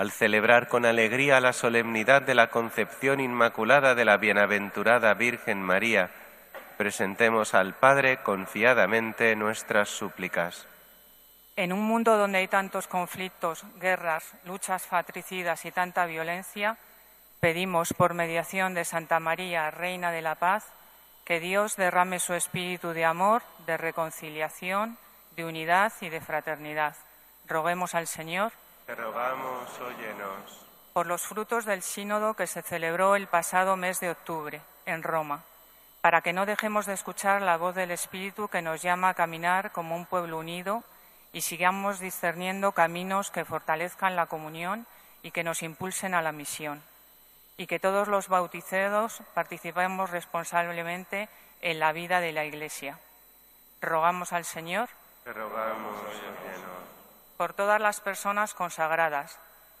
al celebrar con alegría la solemnidad de la concepción inmaculada de la bienaventurada Virgen María, presentemos al Padre confiadamente nuestras súplicas. En un mundo donde hay tantos conflictos, guerras, luchas fratricidas y tanta violencia, pedimos por mediación de Santa María, Reina de la Paz, que Dios derrame su espíritu de amor, de reconciliación, de unidad y de fraternidad. Roguemos al Señor rogamos, óyenos. Por los frutos del sínodo que se celebró el pasado mes de octubre en Roma, para que no dejemos de escuchar la voz del Espíritu que nos llama a caminar como un pueblo unido y sigamos discerniendo caminos que fortalezcan la comunión y que nos impulsen a la misión. Y que todos los bautizados participemos responsablemente en la vida de la Iglesia. Rogamos al Señor. rogamos, por todas las personas consagradas,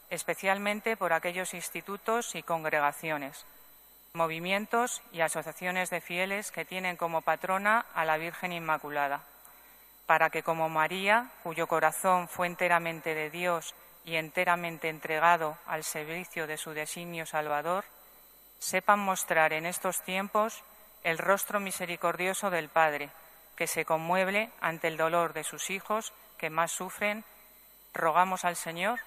especialmente por aquellos institutos y congregaciones, movimientos y asociaciones de fieles que tienen como patrona a la Virgen Inmaculada, para que como María, cuyo corazón fue enteramente de Dios y enteramente entregado al servicio de su designio salvador, sepan mostrar en estos tiempos el rostro misericordioso del Padre, que se conmueve ante el dolor de sus hijos que más sufren Rogamos al Señor.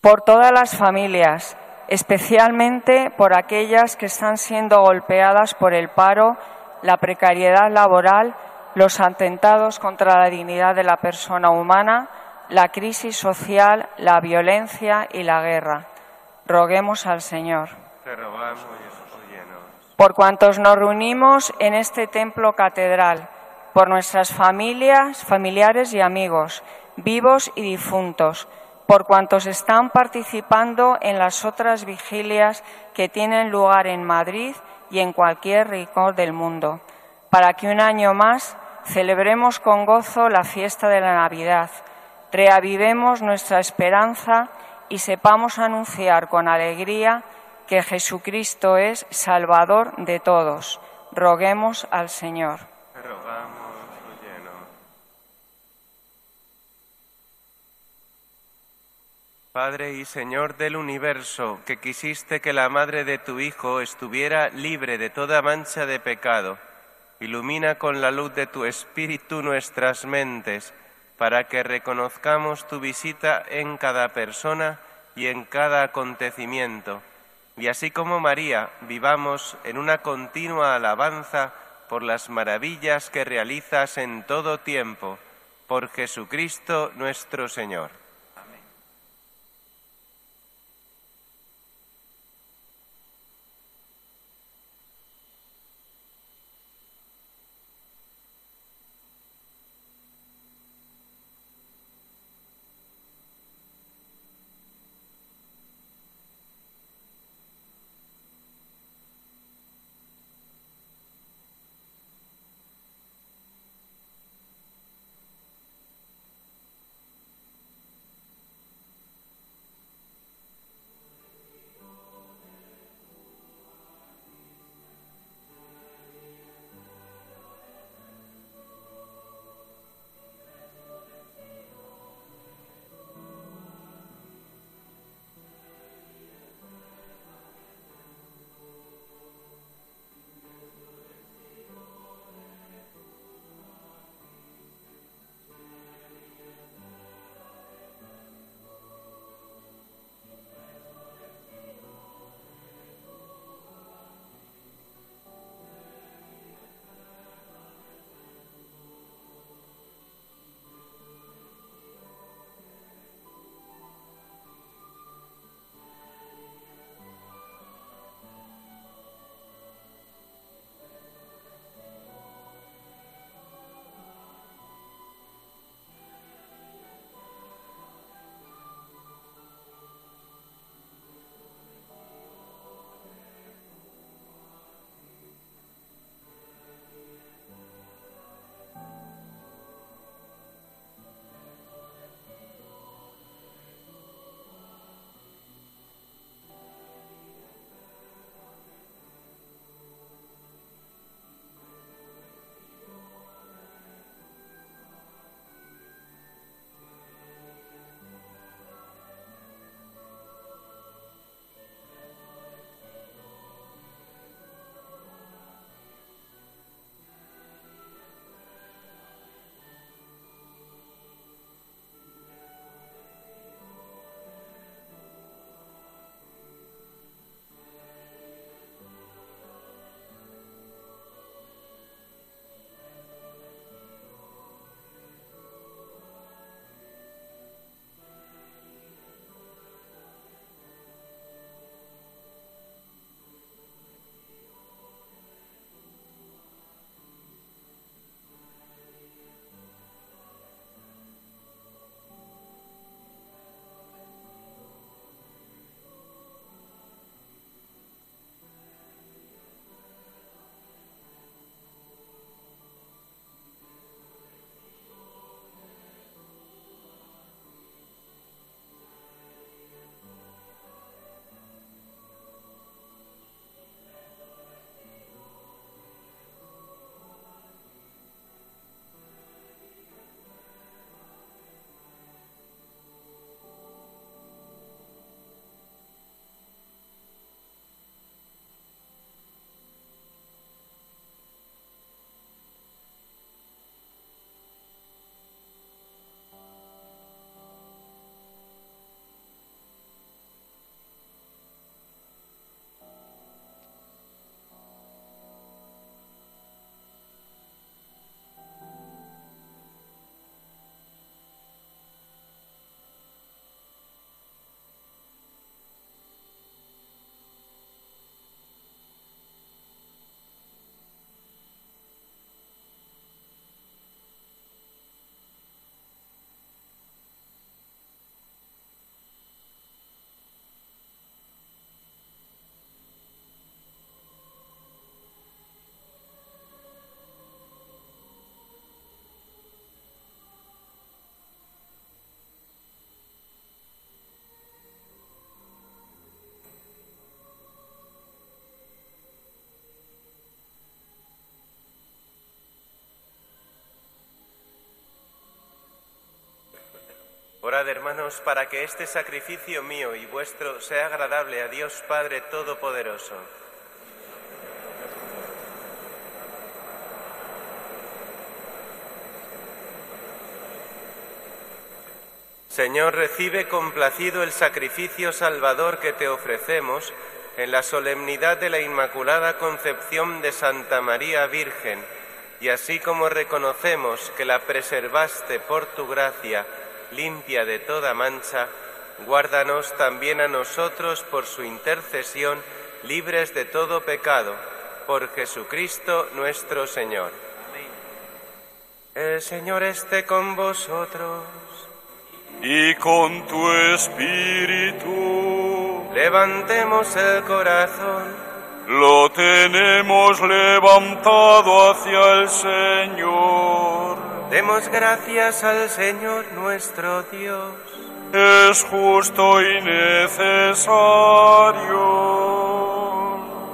Por todas las familias, especialmente por aquellas que están siendo golpeadas por el paro, la precariedad laboral los atentados contra la dignidad de la persona humana, la crisis social, la violencia y la guerra. Roguemos al Señor. Por cuantos nos reunimos en este templo catedral, por nuestras familias, familiares y amigos, vivos y difuntos, por cuantos están participando en las otras vigilias que tienen lugar en Madrid y en cualquier rincón del mundo, para que un año más celebremos con gozo la fiesta de la Navidad, reavivemos nuestra esperanza y sepamos anunciar con alegría que Jesucristo es Salvador de todos. Roguemos al Señor. Padre y Señor del universo, que quisiste que la madre de tu Hijo estuviera libre de toda mancha de pecado, ilumina con la luz de tu Espíritu nuestras mentes, para que reconozcamos tu visita en cada persona y en cada acontecimiento, y así como María vivamos en una continua alabanza por las maravillas que realizas en todo tiempo, por Jesucristo nuestro Señor. Orad, hermanos, para que este sacrificio mío y vuestro sea agradable a Dios Padre Todopoderoso. Señor, recibe complacido el sacrificio salvador que te ofrecemos en la solemnidad de la Inmaculada Concepción de Santa María Virgen, y así como reconocemos que la preservaste por tu gracia, limpia de toda mancha, guárdanos también a nosotros por su intercesión, libres de todo pecado, por Jesucristo nuestro Señor. El Señor esté con vosotros y con tu espíritu. Levantemos el corazón. Lo tenemos levantado hacia el Señor. Demos gracias al Señor nuestro Dios. Es justo y necesario.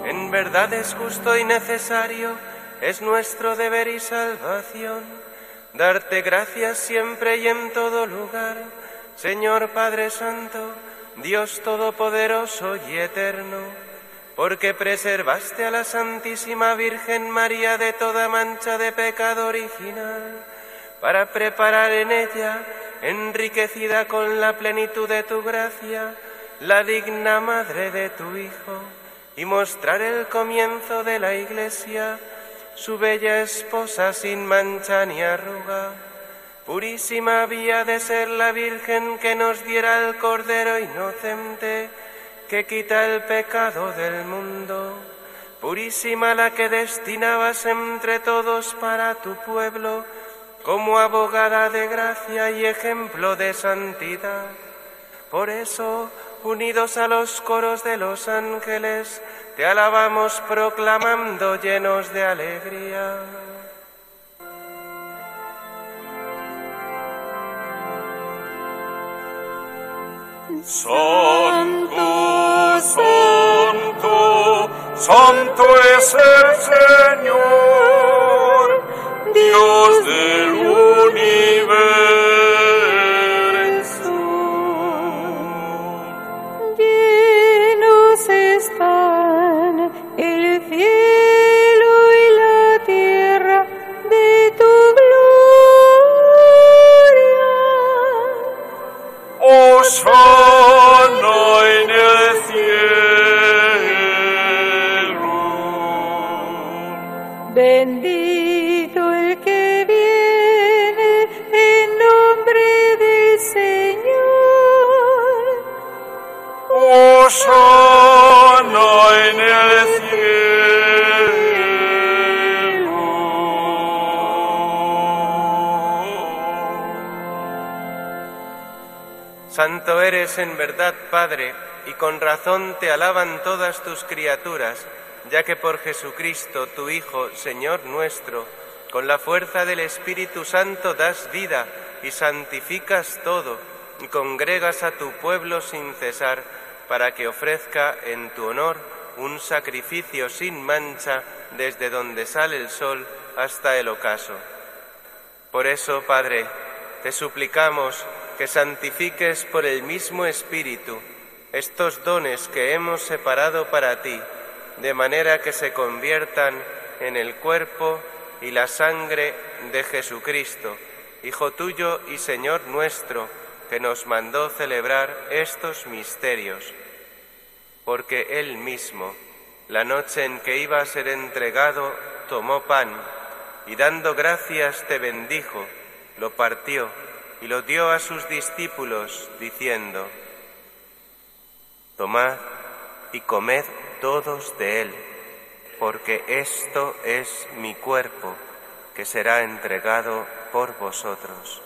En verdad es justo y necesario, es nuestro deber y salvación darte gracias siempre y en todo lugar, Señor Padre Santo, Dios Todopoderoso y Eterno, porque preservaste a la Santísima Virgen María de toda mancha de pecado original, para preparar en ella, enriquecida con la plenitud de tu gracia, la digna madre de tu Hijo, y mostrar el comienzo de la Iglesia, su bella esposa sin mancha ni arruga. Purísima había de ser la Virgen que nos diera el Cordero inocente que quita el pecado del mundo. Purísima la que destinabas entre todos para tu pueblo como abogada de gracia y ejemplo de santidad. Por eso, unidos a los coros de los ángeles, te alabamos proclamando llenos de alegría. Santo, santo, santo es el Señor, Dios del universo. Llenos están el cielo y la tierra de tu gloria. Osana en el cielo. Bendito En el cielo. Santo eres en verdad, Padre, y con razón te alaban todas tus criaturas, ya que por Jesucristo, tu Hijo, Señor nuestro, con la fuerza del Espíritu Santo das vida y santificas todo, y congregas a tu pueblo sin cesar, para que ofrezca en tu honor un sacrificio sin mancha desde donde sale el sol hasta el ocaso. Por eso, Padre, te suplicamos que santifiques por el mismo Espíritu estos dones que hemos separado para ti, de manera que se conviertan en el cuerpo y la sangre de Jesucristo, Hijo tuyo y Señor nuestro, que nos mandó celebrar estos misterios. Porque Él mismo, la noche en que iba a ser entregado, tomó pan y dando gracias te bendijo, lo partió y lo dio a sus discípulos, diciendo, Tomad y comed todos de él, porque esto es mi cuerpo, que será entregado por vosotros.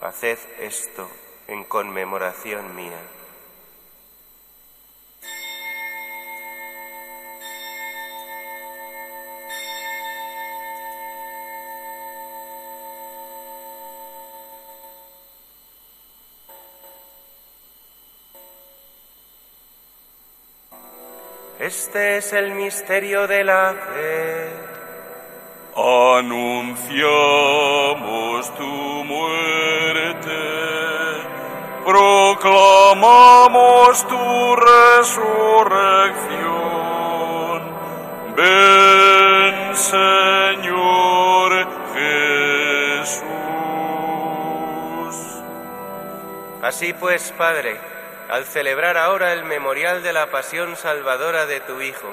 Haced esto en conmemoración mía. Este es el misterio de la fe. Anunciamos tu muerte, proclamamos tu resurrección. Ven, Señor Jesús. Así pues, Padre, al celebrar ahora el memorial de la pasión salvadora de tu Hijo,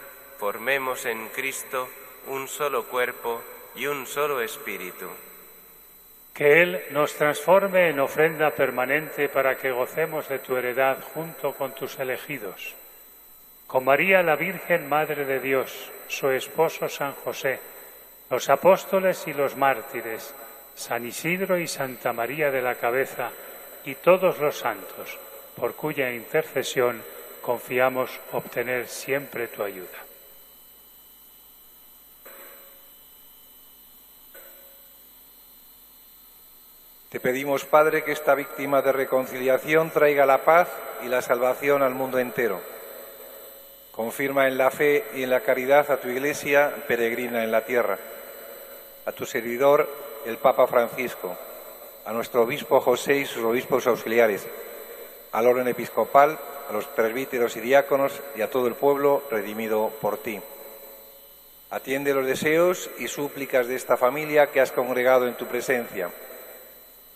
formemos en Cristo un solo cuerpo y un solo espíritu. Que Él nos transforme en ofrenda permanente para que gocemos de tu heredad junto con tus elegidos. Con María la Virgen, Madre de Dios, su esposo San José, los apóstoles y los mártires, San Isidro y Santa María de la Cabeza y todos los santos, por cuya intercesión confiamos obtener siempre tu ayuda. Te pedimos, Padre, que esta víctima de reconciliación traiga la paz y la salvación al mundo entero. Confirma en la fe y en la caridad a tu Iglesia peregrina en la tierra. A tu servidor, el Papa Francisco, a nuestro obispo José y sus obispos auxiliares, al orden episcopal, a los presbíteros y diáconos y a todo el pueblo redimido por ti. Atiende los deseos y súplicas de esta familia que has congregado en tu presencia.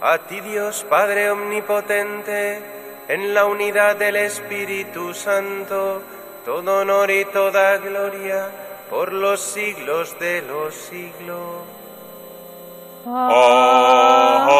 a ti Dios Padre Omnipotente, en la unidad del Espíritu Santo, todo honor y toda gloria por los siglos de los siglos. Amén.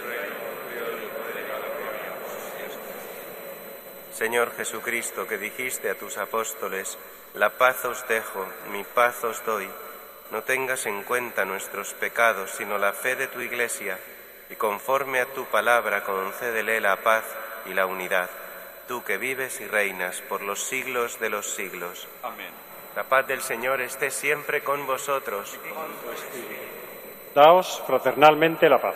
Señor Jesucristo, que dijiste a tus apóstoles, la paz os dejo, mi paz os doy no tengas en cuenta nuestros pecados, sino la fe de tu Iglesia, y conforme a tu palabra concédele la paz y la unidad, tú que vives y reinas por los siglos de los siglos. Amén. La paz del Señor esté siempre con vosotros. Daos fraternalmente la paz.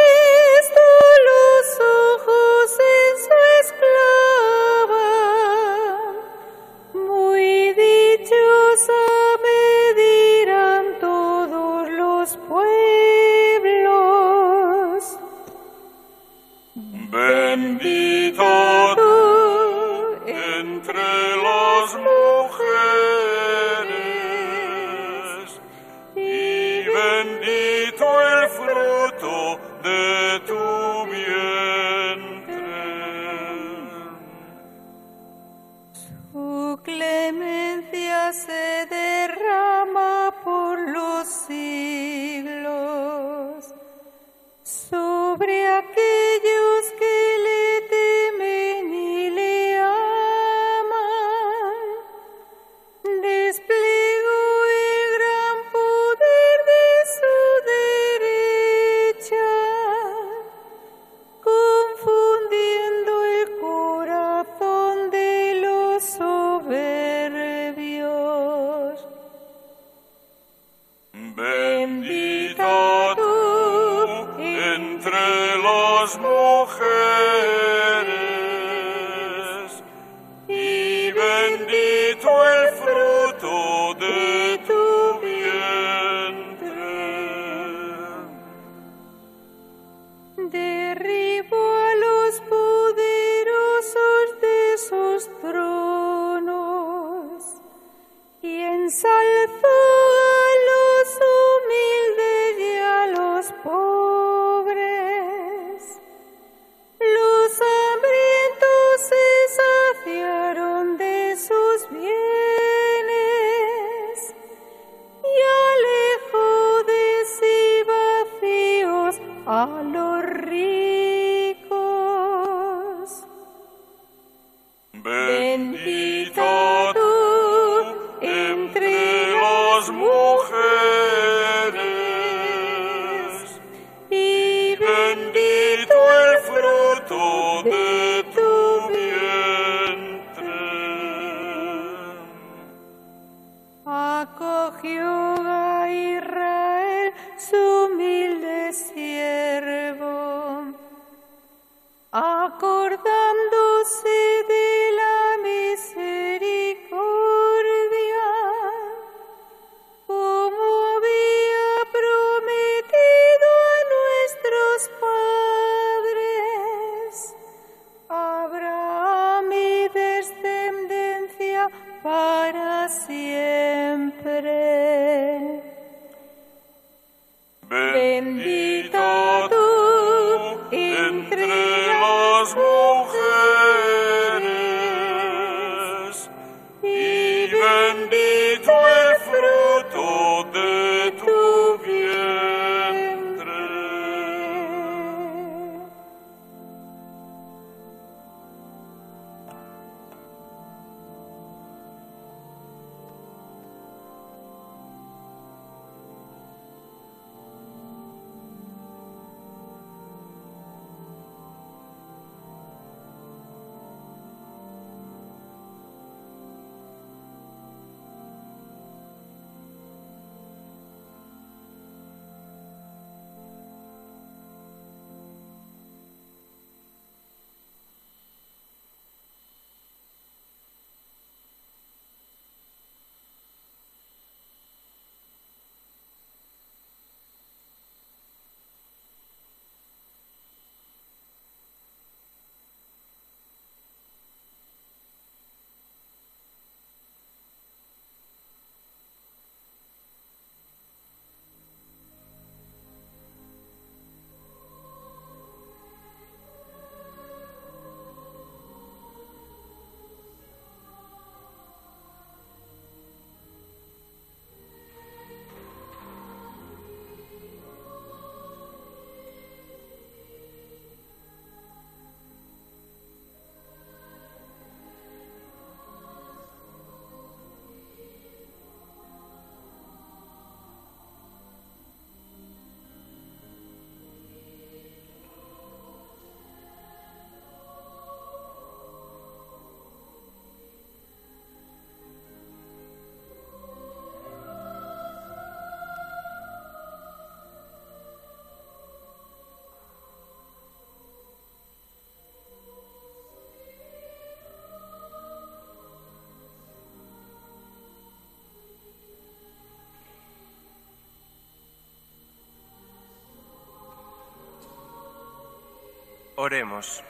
Oremos.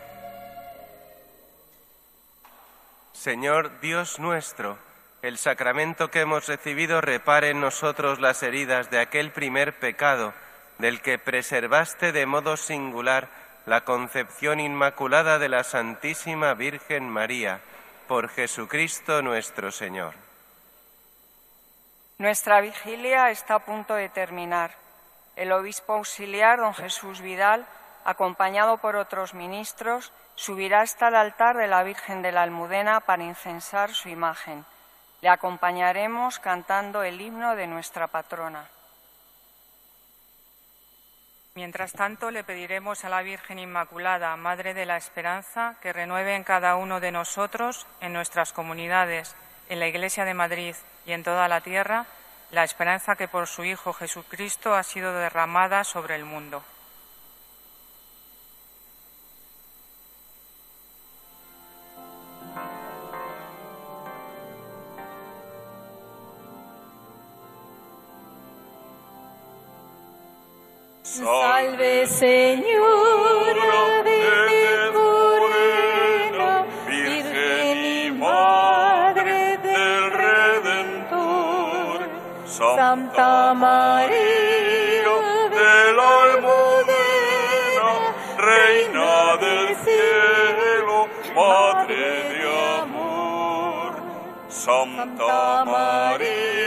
Señor Dios nuestro, el sacramento que hemos recibido repare en nosotros las heridas de aquel primer pecado, del que preservaste de modo singular la concepción inmaculada de la Santísima Virgen María, por Jesucristo nuestro Señor. Nuestra vigilia está a punto de terminar. El obispo auxiliar, don Jesús Vidal, acompañado por otros ministros, subirá hasta el altar de la Virgen de la Almudena para incensar su imagen. Le acompañaremos cantando el himno de nuestra patrona. Mientras tanto, le pediremos a la Virgen Inmaculada, Madre de la Esperanza, que renueve en cada uno de nosotros, en nuestras comunidades, en la Iglesia de Madrid y en toda la tierra, la esperanza que por su Hijo Jesucristo ha sido derramada sobre el mundo. Salve Señora de Morena, Virgen y Madre del Redentor, Santa María de la Almudena, Reina del cielo, Madre de amor. Santa María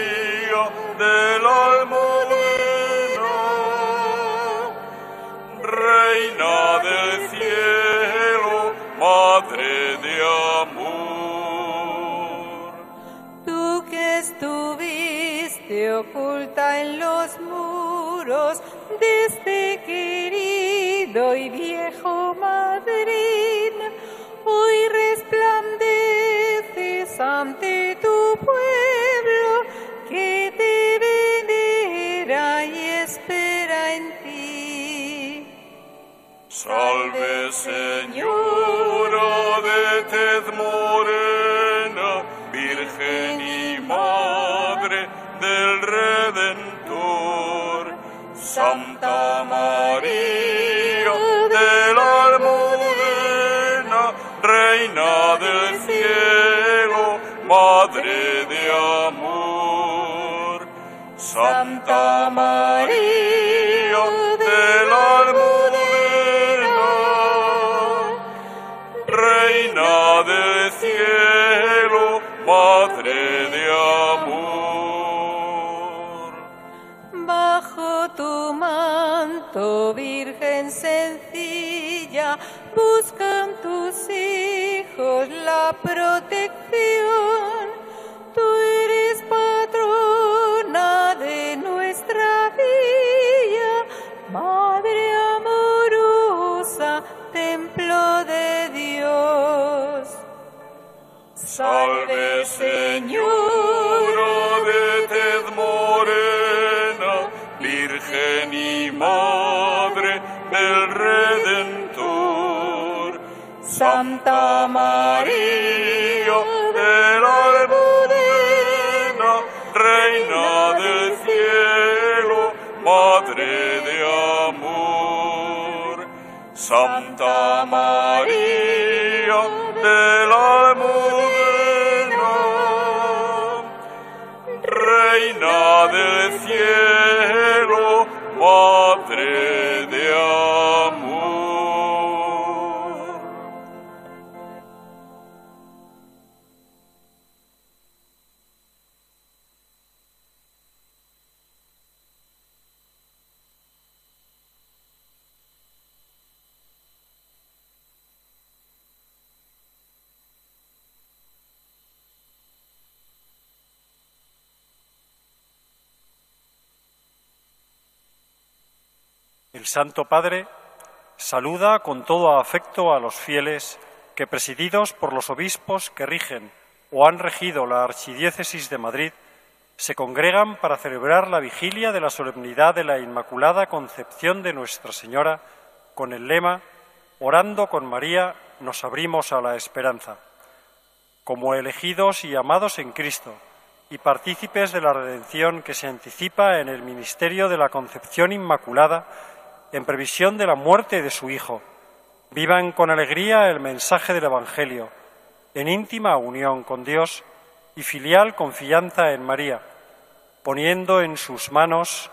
oculta en los muros de este querido y viejo Madrid, Santa María de la Almudena, Reina del cielo, Madre de amor. Bajo tu manto, Virgen sencilla, buscan tus hijos la protección. El Santo Padre saluda con todo afecto a los fieles que, presididos por los obispos que rigen o han regido la Archidiócesis de Madrid, se congregan para celebrar la vigilia de la solemnidad de la Inmaculada Concepción de Nuestra Señora con el lema Orando con María nos abrimos a la esperanza. Como elegidos y amados en Cristo y partícipes de la redención que se anticipa en el ministerio de la Concepción Inmaculada, en previsión de la muerte de su Hijo, vivan con alegría el mensaje del Evangelio, en íntima unión con Dios y filial confianza en María, poniendo en sus manos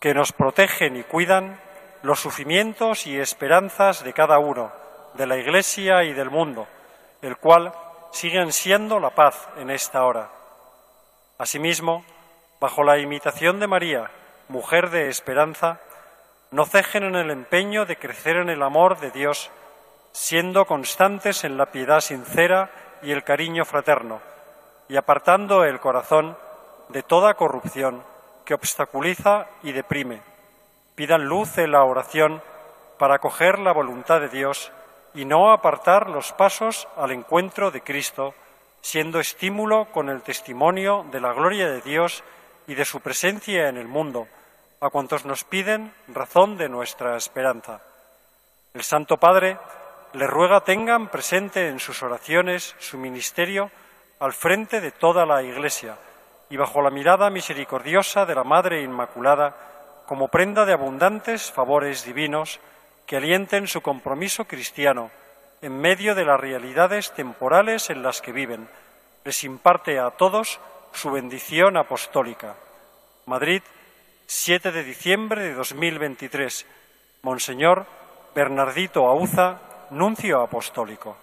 que nos protegen y cuidan los sufrimientos y esperanzas de cada uno, de la Iglesia y del mundo, el cual siguen siendo la paz en esta hora. Asimismo, bajo la imitación de María, mujer de esperanza, no cejen en el empeño de crecer en el amor de Dios, siendo constantes en la piedad sincera y el cariño fraterno, y apartando el corazón de toda corrupción que obstaculiza y deprime. Pidan luz en la oración para acoger la voluntad de Dios y no apartar los pasos al encuentro de Cristo, siendo estímulo con el testimonio de la gloria de Dios y de su presencia en el mundo, a cuantos nos piden razón de nuestra esperanza. El Santo Padre le ruega tengan presente en sus oraciones su ministerio al frente de toda la Iglesia y bajo la mirada misericordiosa de la Madre Inmaculada como prenda de abundantes favores divinos que alienten su compromiso cristiano en medio de las realidades temporales en las que viven. Les imparte a todos su bendición apostólica. Madrid, 7 de diciembre de 2023. Monseñor Bernardito Auza, nuncio apostólico.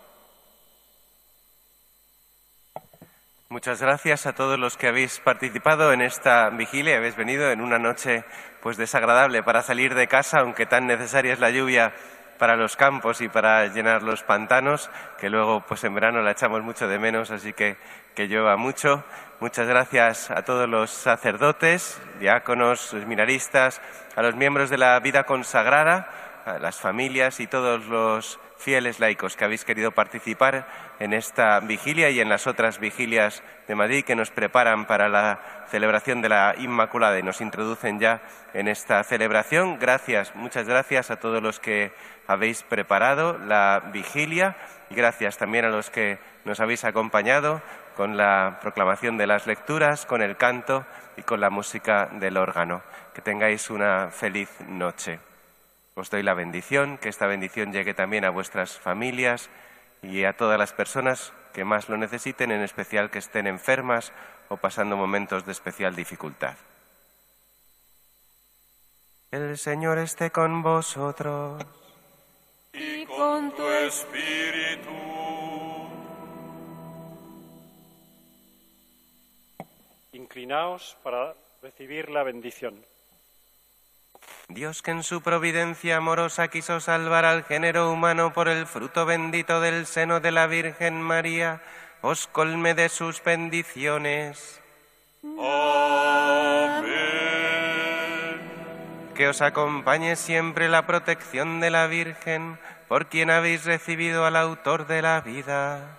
Muchas gracias a todos los que habéis participado en esta vigilia. Habéis venido en una noche pues desagradable para salir de casa, aunque tan necesaria es la lluvia para los campos y para llenar los pantanos, que luego pues en verano la echamos mucho de menos, así que que llueva mucho. Muchas gracias a todos los sacerdotes, diáconos, seminaristas, a los miembros de la vida consagrada, a las familias y todos los fieles laicos que habéis querido participar en esta vigilia y en las otras vigilias de Madrid que nos preparan para la celebración de la Inmaculada y nos introducen ya en esta celebración. Gracias, muchas gracias a todos los que habéis preparado la vigilia y gracias también a los que nos habéis acompañado con la proclamación de las lecturas, con el canto y con la música del órgano. Que tengáis una feliz noche. Os doy la bendición, que esta bendición llegue también a vuestras familias y a todas las personas que más lo necesiten, en especial que estén enfermas o pasando momentos de especial dificultad. El Señor esté con vosotros. Y con tu espíritu. Inclinaos para recibir la bendición. Dios que en su providencia amorosa quiso salvar al género humano por el fruto bendito del seno de la Virgen María, os colme de sus bendiciones. Amén. Que os acompañe siempre la protección de la Virgen, por quien habéis recibido al autor de la vida.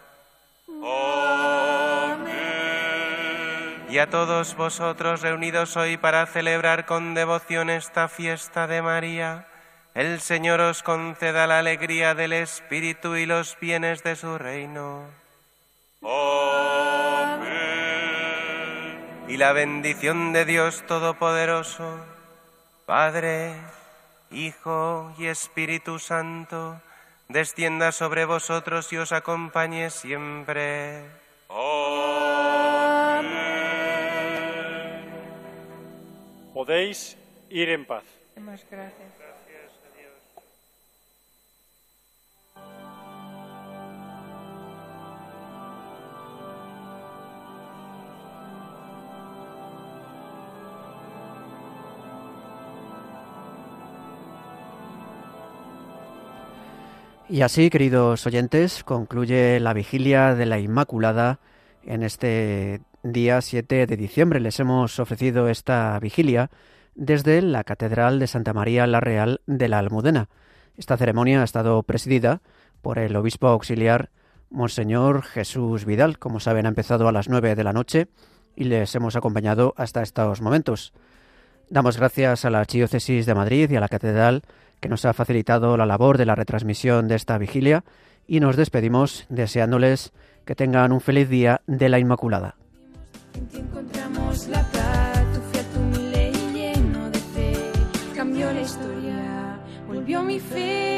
Y a todos vosotros reunidos hoy para celebrar con devoción esta fiesta de María, el Señor os conceda la alegría del Espíritu y los bienes de su reino. Amén. Y la bendición de Dios Todopoderoso, Padre, Hijo y Espíritu Santo, descienda sobre vosotros y os acompañe siempre. Podéis ir en paz. Gracias. Y así, queridos oyentes, concluye la vigilia de la Inmaculada en este día 7 de diciembre. Les hemos ofrecido esta vigilia desde la Catedral de Santa María la Real de la Almudena. Esta ceremonia ha estado presidida por el obispo auxiliar Monseñor Jesús Vidal. Como saben, ha empezado a las 9 de la noche y les hemos acompañado hasta estos momentos. Damos gracias a la Archidiócesis de Madrid y a la Catedral que nos ha facilitado la labor de la retransmisión de esta vigilia y nos despedimos deseándoles que tengan un feliz día de la Inmaculada. En ti encontramos la paz, tu humilde y lleno de fe. Cambió la historia, volvió mi fe.